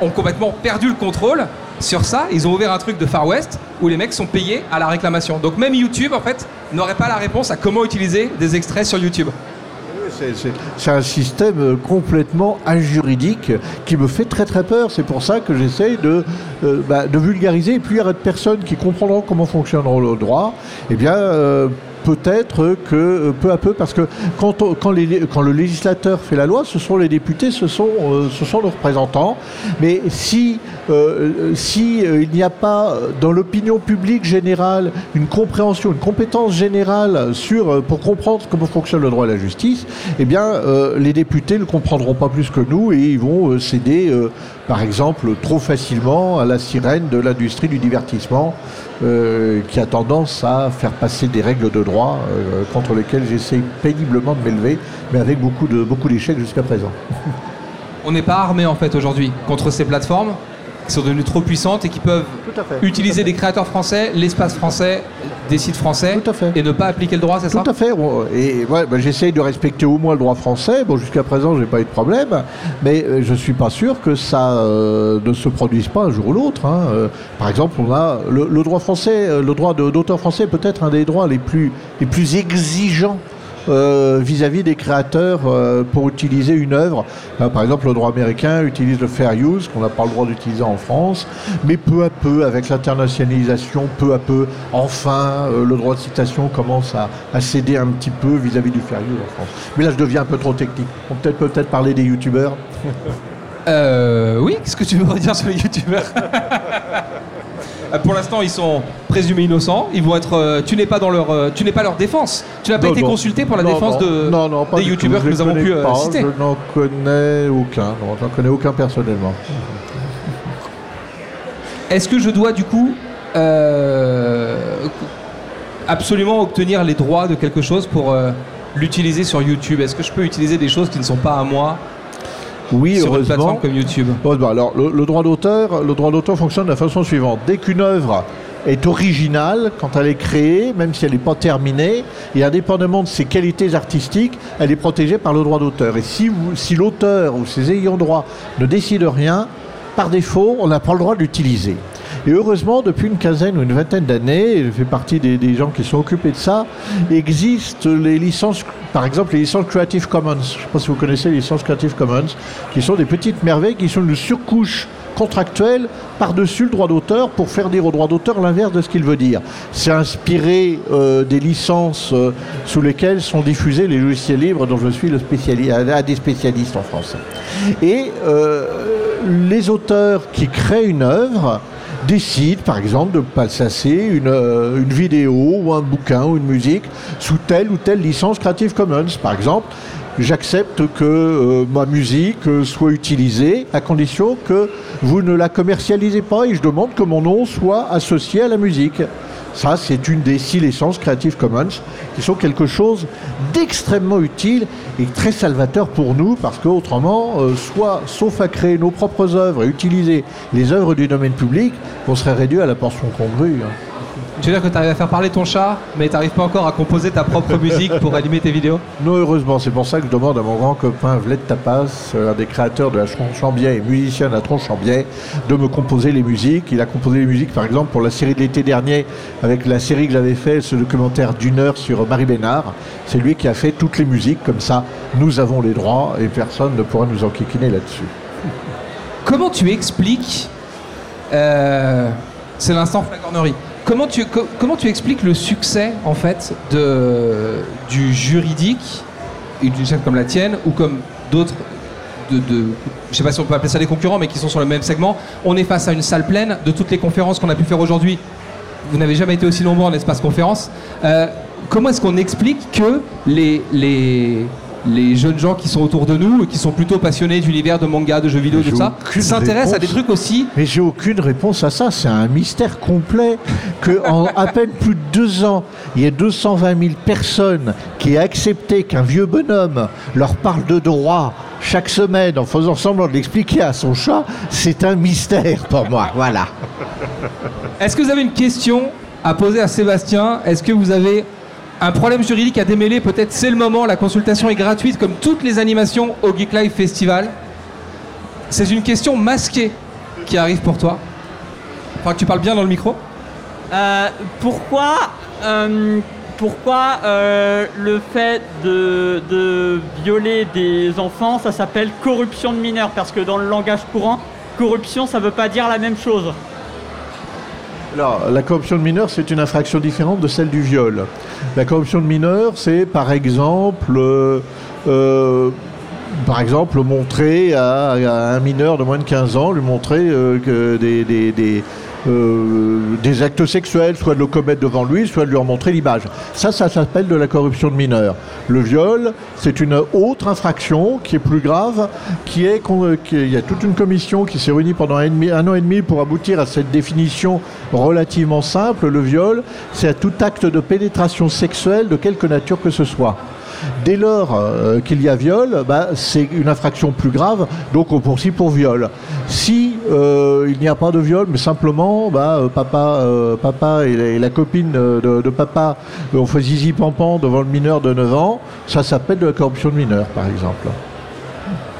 ont complètement perdu le contrôle sur ça. Ils ont ouvert un truc de Far West où les mecs sont payés à la réclamation. Donc même YouTube, en fait, n'aurait pas la réponse à comment utiliser des extraits sur YouTube. C'est un système complètement injuridique qui me fait très très peur. C'est pour ça que j'essaye de, euh, bah, vulgariser. Et puis il y aura de personnes qui comprendront comment fonctionne le droit. Eh bien, euh, peut-être que euh, peu à peu, parce que quand, le législateur fait la loi, ce sont les députés, ce sont, euh, ce sont nos représentants. Mais si, euh, si il n'y a pas dans l'opinion publique générale une compréhension, une compétence générale sur, pour comprendre comment fonctionne le droit et la justice, eh bien, les députés ne comprendront pas plus que nous et ils vont céder, par exemple, trop facilement à la sirène de l'industrie du divertissement. Qui a tendance à faire passer des règles de droit euh, contre lesquelles j'essaie péniblement de m'élever, mais avec beaucoup de beaucoup d'échecs jusqu'à présent. On n'est pas armé en fait aujourd'hui contre ces plateformes qui sont devenues trop puissantes et qui peuvent utiliser des créateurs français, l'espace français, des sites français et ne pas appliquer le droit, c'est ça Tout à fait. Et ouais, bah, j'essaye de respecter au moins le droit français. Bon, jusqu'à présent, j'ai pas eu de problème, mais euh, je suis pas sûr que ça euh, ne se produise pas un jour ou l'autre. Hein. Euh, par exemple, on a le, droit français, le droit d'auteur français, peut-être un des droits les plus les plus exigeants euh, vis-à-vis des créateurs euh, pour utiliser une œuvre. par exemple, le droit américain utilise le fair use, qu'on n'a pas le droit d'utiliser en France, mais peu à peu, avec l'internationalisation, peu à peu, enfin, euh, le droit de citation commence à, céder un petit peu vis-à-vis du fair use en France. Mais là, je deviens un peu trop technique. On peut peut-être peut parler des youtubeurs. oui, qu'est-ce que tu veux dire sur les youtubeurs? Euh, pour l'instant, ils sont présumés innocents. Ils vont être. Euh, tu n'es pas dans leur. Euh, tu n'es pas leur défense. Tu n'as pas été consulté pour la défense de des youtubeurs que nous avons pu citer. Je n'en connais aucun. Non, n'en connais aucun personnellement. Est-ce que je dois du coup absolument obtenir les droits de quelque chose pour l'utiliser sur YouTube? Est-ce que je peux utiliser des choses qui ne sont pas à moi oui, sur heureusement. une plateforme comme YouTube? Alors, le, droit d'auteur, le droit d'auteur fonctionne de la façon suivante. Dès qu'une œuvre est originale quand elle est créée, même si elle n'est pas terminée, et indépendamment de ses qualités artistiques, elle est protégée par le droit d'auteur. Et si, l'auteur ou ses ayants droit ne décident rien, par défaut, on n'a pas le droit de l'utiliser. Et heureusement, depuis une quinzaine ou une vingtaine d'années, je fais partie des, des, gens qui sont occupés de ça, existent les licences, par exemple les licences Creative Commons. Je ne sais pas si vous connaissez les licences Creative Commons, qui sont des petites merveilles, qui sont une surcouche contractuelle par-dessus le droit d'auteur pour faire dire au droit d'auteur l'inverse de ce qu'il veut dire. C'est inspiré euh, des licences euh, sous lesquelles sont diffusés les logiciels libres dont je suis le spécialiste, à des spécialistes en France. Et euh, les auteurs qui créent une œuvre décide, par exemple, de passer une vidéo ou un bouquin ou une musique sous telle ou telle licence Creative Commons. Par exemple, j'accepte que euh, ma musique soit utilisée à condition que vous ne la commercialisez pas et je demande que mon nom soit associé à la musique. Ça, c'est une des six licences Creative Commons qui sont quelque chose d'extrêmement utile et très salvateur pour nous parce qu'autrement, euh, soit, sauf à créer nos propres œuvres et utiliser les œuvres du domaine public, on serait réduit à la portion congrue. Hein. Tu veux dire que tu arrives à faire parler ton chat, mais tu n'arrives pas encore à composer ta propre musique pour animer tes vidéos? Non, heureusement, c'est pour ça que je demande à mon grand copain Vled Tapas, euh, un des créateurs de la Tronchambier et musicien de la Tronchambier, de me composer les musiques. Il a composé les musiques, par exemple, pour la série de l'été dernier, avec la série que j'avais fait, ce documentaire d'une heure sur Marie Bénard. C'est lui qui a fait toutes les musiques, comme ça, nous avons les droits et personne ne pourra nous enquiquiner là-dessus. Comment tu expliques. euh, c'est l'instant flagornerie. Comment tu, co- comment tu expliques le succès, en fait, de, du juridique, et d'une chaîne comme la tienne, ou comme d'autres, de, de, je sais pas si on peut appeler ça des concurrents, mais qui sont sur le même segment On est face à une salle pleine de toutes les conférences qu'on a pu faire aujourd'hui. Vous n'avez jamais été aussi nombreux en espace conférence. Euh, comment est-ce qu'on explique que les, les jeunes gens qui sont autour de nous, et qui sont plutôt passionnés d'univers, de manga, de jeux vidéo, tout ça, s'intéressent à des trucs aussi Mais j'ai aucune réponse à ça. C'est un mystère complet que en à peine plus de deux ans, il y a 220 000 personnes qui aient accepté qu'un vieux bonhomme leur parle de droit chaque semaine en faisant semblant de l'expliquer à son chat. C'est un mystère pour moi. Voilà. Est-ce que vous avez une question à poser à Sébastien? Est-ce que vous avez un problème juridique à démêler Peut-être c'est le moment, la consultation est gratuite comme toutes les animations au Geek Live Festival. C'est une question masquée qui arrive pour toi. Enfin, que tu parles bien dans le micro. Euh, pourquoi euh, pourquoi euh, le fait de, violer des enfants, ça s'appelle corruption de mineurs? Parce que dans le langage courant, corruption, ça veut pas dire la même chose. La corruption de mineurs, c'est une infraction différente de celle du viol. La corruption de mineurs, c'est par exemple, euh, euh, montrer à, un mineur de moins de 15 ans, lui montrer euh, des, euh, des actes sexuels, soit de le commettre devant lui, soit de lui en montrer l'image. Ça, ça s'appelle de la corruption de mineurs. Le viol, c'est une autre infraction qui est plus grave, qui est qu'on- qu'il y a toute une commission qui s'est réunie pendant un an et demi pour aboutir à cette définition relativement simple. Le viol, c'est à tout acte de pénétration sexuelle de quelque nature que ce soit. Dès lors euh, qu'il y a viol, bah, c'est une infraction plus grave, donc on poursuit pour viol. Si euh, il n'y a pas de viol, mais simplement bah, euh, papa, euh, papa et la, copine de, papa ont fait zizi pampan devant le mineur de 9 ans, ça s'appelle de la corruption de mineur, par exemple.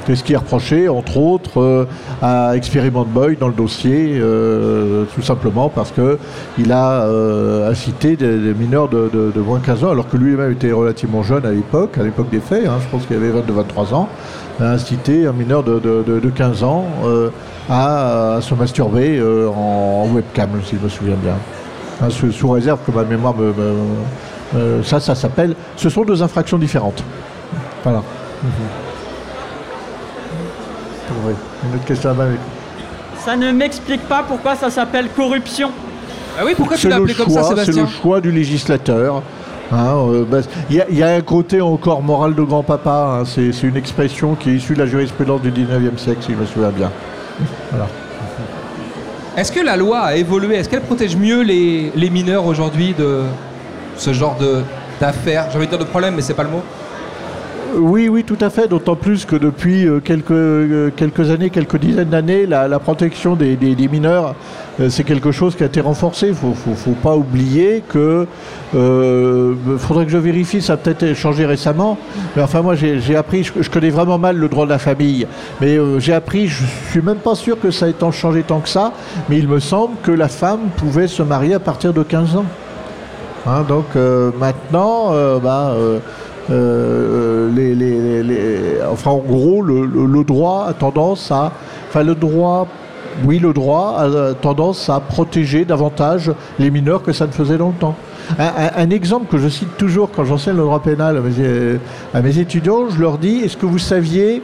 C'est ce qui est reproché, entre autres, euh, à Experiment Boy dans le dossier, euh, tout simplement parce que il a euh, incité des, mineurs de, moins de 15 ans, alors que lui-même était relativement jeune à l'époque, à l'époque des faits, hein, je pense qu'il avait 22-23 ans, a incité un mineur de, de- de- de 15 ans à, se masturber en, webcam, si je me souviens bien. Hein, sous, réserve que ma mémoire me... ça, ça s'appelle... Ce sont deux infractions différentes. Voilà. Oui. Une autre question là-bas. mais- Ça ne m'explique pas pourquoi ça s'appelle corruption. Ah oui, pourquoi tu C'est l'as le, appelé comme ça, choix, c'est le choix du législateur. Hein, euh, bah, Il y, a- il y a un côté encore moral de grand-papa. hein, c'est une expression qui est issue de la jurisprudence du 19e siècle, si je me souviens bien. Est-ce que la loi a évolué? Est-ce qu'elle protège mieux les, les mineurs aujourd'hui de ce genre d'affaires? J'ai envie de dire de problème, mais c'est pas le mot. Oui, oui, tout à fait. D'autant plus que depuis euh, quelques, euh, quelques années, quelques dizaines d'années, la, protection des, mineurs, euh, c'est quelque chose qui a été renforcé. Il faut, faut, pas oublier que. Il faudrait que je vérifie, ça a peut-être changé récemment. Mais enfin, moi, j'ai appris, je, connais vraiment mal le droit de la famille. Mais euh, j'ai appris, je suis même pas sûr que ça ait tant changé tant que ça. Mais il me semble que la femme pouvait se marier à partir de 15 ans. Hein, donc euh, maintenant, euh, bah, euh, euh, enfin en gros, le, droit a tendance à, enfin le droit, oui le droit a tendance à protéger davantage les mineurs que ça ne faisait dans le temps. Un, exemple que je cite toujours quand j'enseigne le droit pénal à mes étudiants, je leur dis, est-ce que vous saviez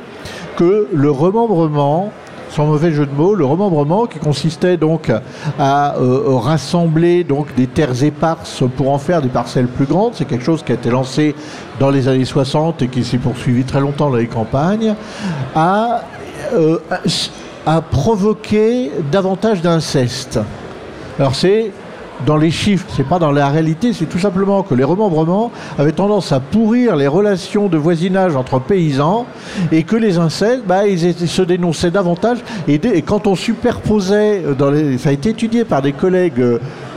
que le remembrement sans mauvais jeu de mots, le remembrement qui consistait donc à euh, rassembler donc des terres éparses pour en faire des parcelles plus grandes. C'est quelque chose qui a été lancé dans les années 60 et qui s'est poursuivi très longtemps dans les campagnes, a, euh, a provoqué davantage d'inceste. Alors c'est dans les chiffres, c'est pas dans la réalité, c'est tout simplement que les remembrements avaient tendance à pourrir les relations de voisinage entre paysans et que les incels, bah, ils se dénonçaient davantage. Et, quand on superposait, euh, ça a été étudié par des collègues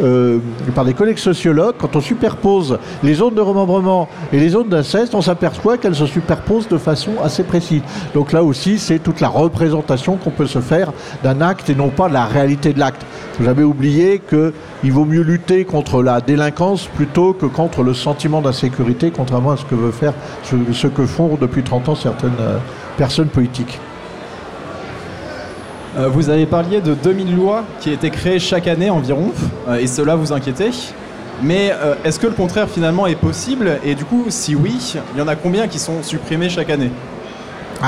euh, par des collègues sociologues, quand on superpose les zones de remembrement et les zones d'inceste, on s'aperçoit qu'elles se superposent de façon assez précise. Donc là aussi, c'est toute la représentation qu'on peut se faire d'un acte et non pas de la réalité de l'acte. J'avais oublié qu'il vaut mieux lutter contre la délinquance plutôt que contre le sentiment d'insécurité, contrairement à ce que veut faire ce, ce que font depuis 30 ans certaines euh, personnes politiques. Euh, vous avez parlé de 2000 lois qui étaient créées chaque année environ, euh, et cela vous inquiétait. Mais euh, est-ce que le contraire finalement est possible? Et du coup, si oui, il y en a combien qui sont supprimés chaque année?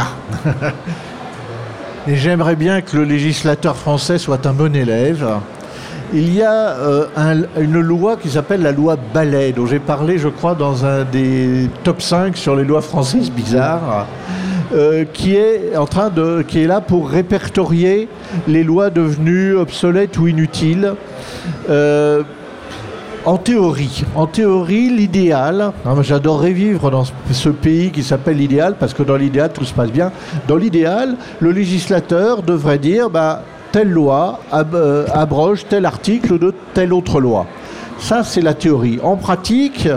Et j'aimerais bien que le législateur français soit un bon élève. Il y a un- une loi qui s'appelle la loi Ballet, dont j'ai parlé, je crois, dans un des top 5 sur les lois françaises bizarres, euh, qui est en train de, qui est là pour répertorier les lois devenues obsolètes ou inutiles. Euh, en théorie, en théorie, l'idéal, hein, j'adorerais vivre dans ce- pays qui s'appelle l'idéal, parce que dans l'idéal, tout se passe bien. Dans l'idéal, le législateur devrait dire, bah, telle loi euh, abroge tel article de telle autre loi. Ça, c'est la théorie. En pratique,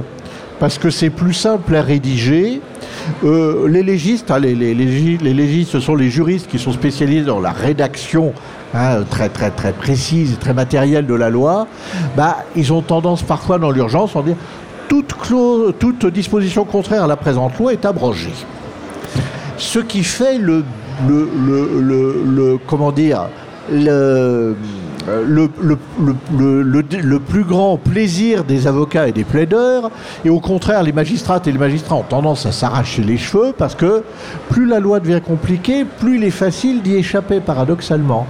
parce que c'est plus simple à rédiger, euh, les légistes, hein, les, ce sont les juristes qui sont spécialisés dans la rédaction hein, très très très précise, très matérielle de la loi, bah, ils ont tendance parfois dans l'urgence à dire toute, clause, toute disposition contraire à la présente loi est abrogée. Ce qui fait le, le- le- comment dire, le, le- le plus grand plaisir des avocats et des plaideurs, et au contraire, les magistrates et les magistrats ont tendance à s'arracher les cheveux parce que plus la loi devient compliquée, plus il est facile d'y échapper paradoxalement.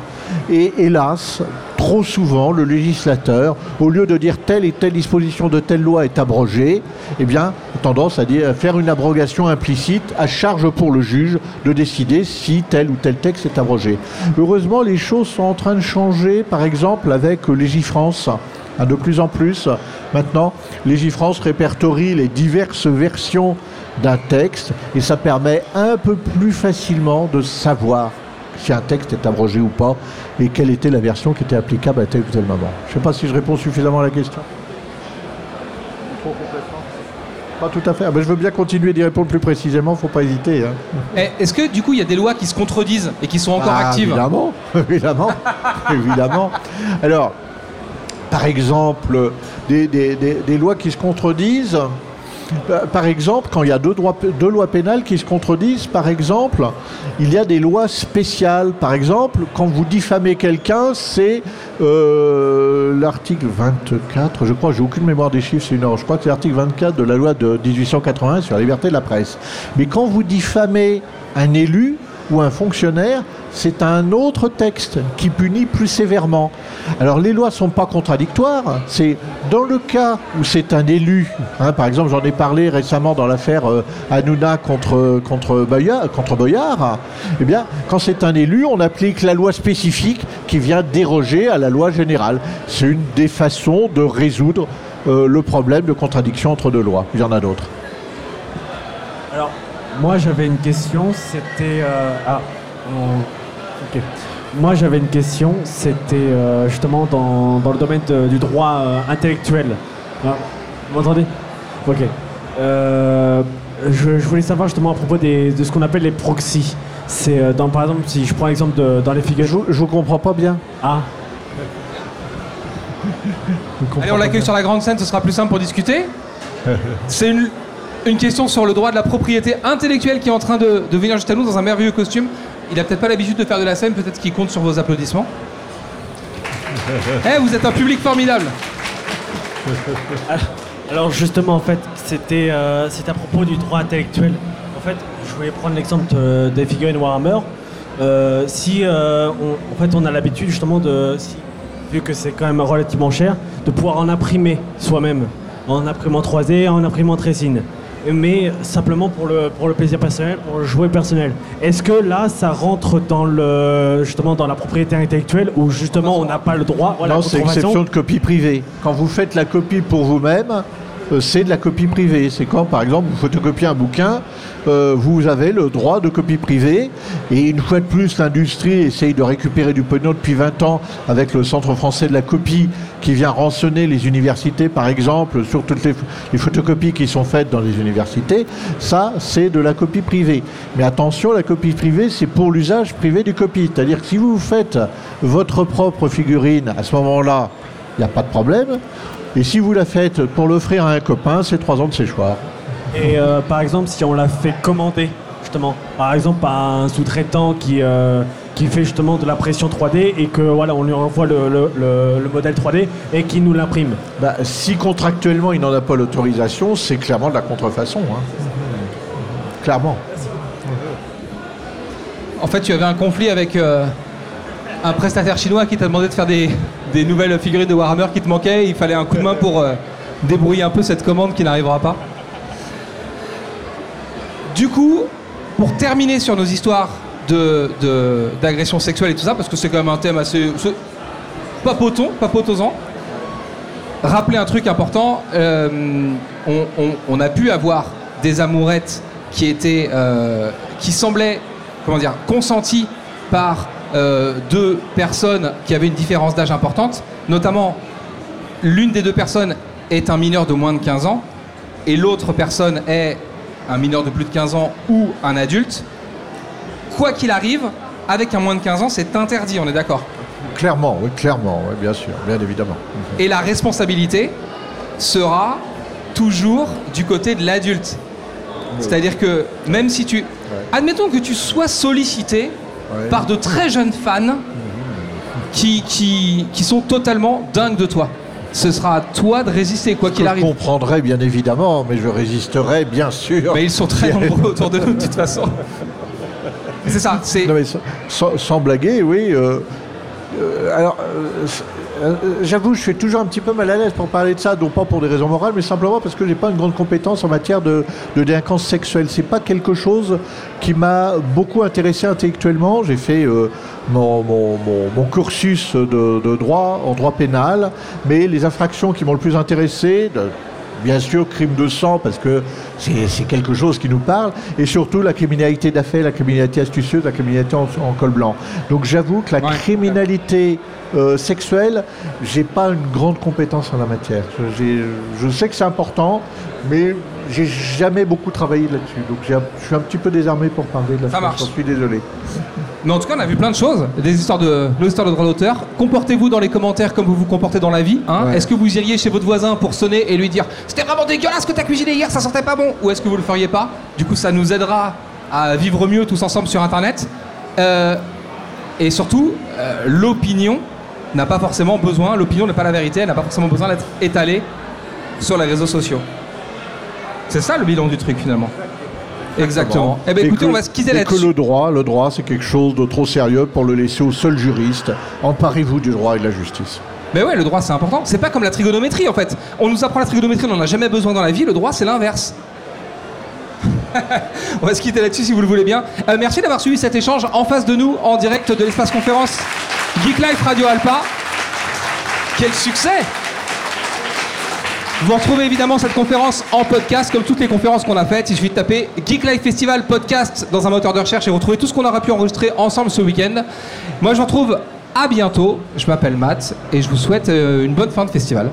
Et hélas, trop souvent, le législateur, au lieu de dire telle et telle disposition de telle loi est abrogée, eh bien, a tendance à, faire une abrogation implicite à charge pour le juge de décider si tel ou tel texte est abrogé. Heureusement, les choses sont en train de changer, par exemple avec Légifrance. Hein, de plus en plus, maintenant, Légifrance répertorie les diverses versions d'un texte et ça permet un peu plus facilement de savoir si un texte est abrogé ou pas et quelle était la version qui était applicable à tel ou tel moment. Je ne sais pas si je réponds suffisamment à la question. Pas tout à fait. Ah ben, je veux bien continuer d'y répondre plus précisément, faut pas hésiter. hein. Eh, Est-ce que du coup il y a des lois qui se contredisent et qui sont encore Ah, actives? Évidemment, évidemment, évidemment. Alors, par exemple, des, des- des- des lois qui se contredisent. Euh, Par exemple, quand il y a deux, lois pénales qui se contredisent, par exemple, il y a des lois spéciales. Par exemple, quand vous diffamez quelqu'un, c'est euh, l'article 24, je crois, j'ai aucune mémoire des chiffres, c'est. Je crois que c'est l'article 24 de la loi de 1881 sur la liberté de la presse. Mais quand vous diffamez un élu, ou un fonctionnaire, c'est un autre texte qui punit plus sévèrement. Alors les lois ne sont pas contradictoires. C'est dans le cas où c'est un élu, hein, par exemple j'en ai parlé récemment dans l'affaire euh, Hanouna contre, contre, Boyard, contre Boyard, eh bien quand c'est un élu, on applique la loi spécifique qui vient déroger à la loi générale. C'est une des façons de résoudre euh, le problème de contradiction entre deux lois. Il y en a d'autres. Alors, moi j'avais une question, c'était. euh, ah, on- ok. Moi j'avais une question, c'était euh, justement dans, dans le domaine de- du droit euh, intellectuel. Ah, vous m'entendez? Ok. Euh, je, je voulais savoir justement à propos des- de ce qu'on appelle les proxys. C'est euh, dans, par exemple, si je prends l'exemple de, dans les figures. Je ne vous comprends pas bien. Ah. Allez, on l'accueille sur la grande scène, ce sera plus simple pour discuter. C'est une, une question sur le droit de la propriété intellectuelle qui est en train de, de venir jusqu'à nous dans un merveilleux costume. Il a peut-être pas l'habitude de faire de la scène, peut-être qu'il compte sur vos applaudissements. Eh, vous êtes un public formidable. Alors justement, en fait, c'était euh, à propos du droit intellectuel. En fait, je voulais prendre l'exemple de- des figurines Warhammer. Euh, si euh, on, en fait, on a l'habitude justement de, vu que c'est quand même relativement cher, de pouvoir en imprimer soi-même, en imprimant 3D, en imprimant résine. Mais simplement pour le, pour le plaisir personnel, pour le jouet personnel. Est-ce que là, ça rentre dans le justement dans la propriété intellectuelle ou justement on n'a pas le droit voilà, non, c'est exception de copie privée. Quand vous faites la copie pour vous-même, c'est de la copie privée. C'est quand, par exemple, vous photocopiez un bouquin, euh, vous avez le droit de copie privée. Et une fois de plus, l'industrie essaye de récupérer du pognon depuis 20 ans avec le Centre français de la copie qui vient rançonner les universités, par exemple, sur toutes les, les photocopies qui sont faites dans les universités. Ça, c'est de la copie privée. Mais attention, la copie privée, c'est pour l'usage privé du copie. C'est-à-dire que si vous faites votre propre figurine, à ce moment-là, il n'y a pas de problème. Et si vous la faites pour l'offrir à un copain, c'est trois ans de séchoir. Et euh, par exemple, si on l'a fait commander, justement, par exemple par un sous-traitant qui, euh, qui fait justement de la pression 3D et que voilà, on lui envoie le, le- le- le modèle 3D et qui nous l'imprime. Bah, si contractuellement il n'en a pas l'autorisation, c'est clairement de la contrefaçon. hein. Clairement. En fait, tu avais un conflit avec euh, un prestataire chinois qui t'a demandé de faire des, des nouvelles figurines de Warhammer qui te manquaient. Il fallait un coup de main pour euh, débrouiller un peu cette commande qui n'arrivera pas. Du coup, pour terminer sur nos histoires de- de- d'agression sexuelle et tout ça, parce que c'est quand même un thème assez. Papotons, papotons-en. Rappeler un truc important, euh, on a pu avoir des amourettes qui étaient, euh, qui semblaient, comment dire, consenties par euh, deux personnes qui avaient une différence d'âge importante, notamment l'une des deux personnes est un mineur de moins de 15 ans et l'autre personne est un mineur de plus de 15 ans ou un adulte. Quoi qu'il arrive, avec un moins de 15 ans, c'est interdit, on est d'accord? Clairement, oui, clairement, oui, bien sûr, bien évidemment. Et la responsabilité sera toujours du côté de l'adulte. C'est-à-dire que même si tu... Admettons que tu sois sollicité Ouais. par de très jeunes fans qui, qui, qui sont totalement dingues de toi. Ce sera à toi de résister, quoi qu'il Je arrive. comprendrai bien évidemment, mais je résisterai bien sûr. Mais ils sont très nombreux autour de nous, de toute façon. C'est ça, c'est... Sans- sans blaguer, oui. euh, euh, alors, euh, euh, j'avoue, je suis toujours un petit peu mal à l'aise pour parler de ça, non pas pour des raisons morales, mais simplement parce que j'ai pas une grande compétence en matière de, délinquance sexuelle. C'est pas quelque chose qui m'a beaucoup intéressé intellectuellement. J'ai fait mon, cursus de, droit en droit pénal, mais les infractions qui m'ont le plus intéressé, Bien sûr, crime de sang, parce que c'est quelque chose qui nous parle, et surtout la criminalité d'affaires, la criminalité astucieuse, la criminalité en, en col blanc. Donc j'avoue que la Ouais. criminalité euh, sexuelle, j'ai pas une grande compétence en la matière. Je- Je sais que c'est important, mais j'ai jamais beaucoup travaillé là-dessus. Donc je suis un petit peu désarmé pour parler de la Ça marche. J'en suis désolé. Mais en tout cas, on a vu plein de choses, des histoires de, nos histoires de droit d'auteur. Comportez-vous dans les commentaires comme vous vous comportez dans la vie. hein. Ouais. Est-ce que vous iriez chez votre voisin pour sonner et lui dire C'était vraiment dégueulasse ce que t'as cuisiné hier, ça sentait pas bon? Ou est-ce que vous le feriez pas? Du coup, ça nous aidera à vivre mieux tous ensemble sur Internet. Euh, et surtout, euh, l'opinion n'a pas forcément besoin, l'opinion n'est pas la vérité, elle n'a pas forcément besoin d'être étalée sur les réseaux sociaux. C'est ça le bilan du truc finalement. Exactement. Eh ben Et écoutez, on va se quitter et que là-dessus. le droit, le droit, c'est quelque chose de trop sérieux pour le laisser au seul juriste. Emparez-vous du droit et de la justice. Mais ouais, le droit c'est important. C'est pas comme la trigonométrie en fait. On nous apprend la trigonométrie, on n'en a jamais besoin dans la vie. Le droit c'est l'inverse. on va se quitter là-dessus si vous le voulez bien. Euh, merci d'avoir suivi cet échange en face de nous, en direct de l'espace conférence Geek Life Radio Alpa. Quel succès Vous retrouvez évidemment cette conférence en podcast, comme toutes les conférences qu'on a faites. Il suffit de taper Geek Life Festival Podcast dans un moteur de recherche et vous retrouvez tout ce qu'on aura pu enregistrer ensemble ce week-end. Moi, je vous retrouve à bientôt. Je m'appelle Matt et je vous souhaite euh, une bonne fin de festival.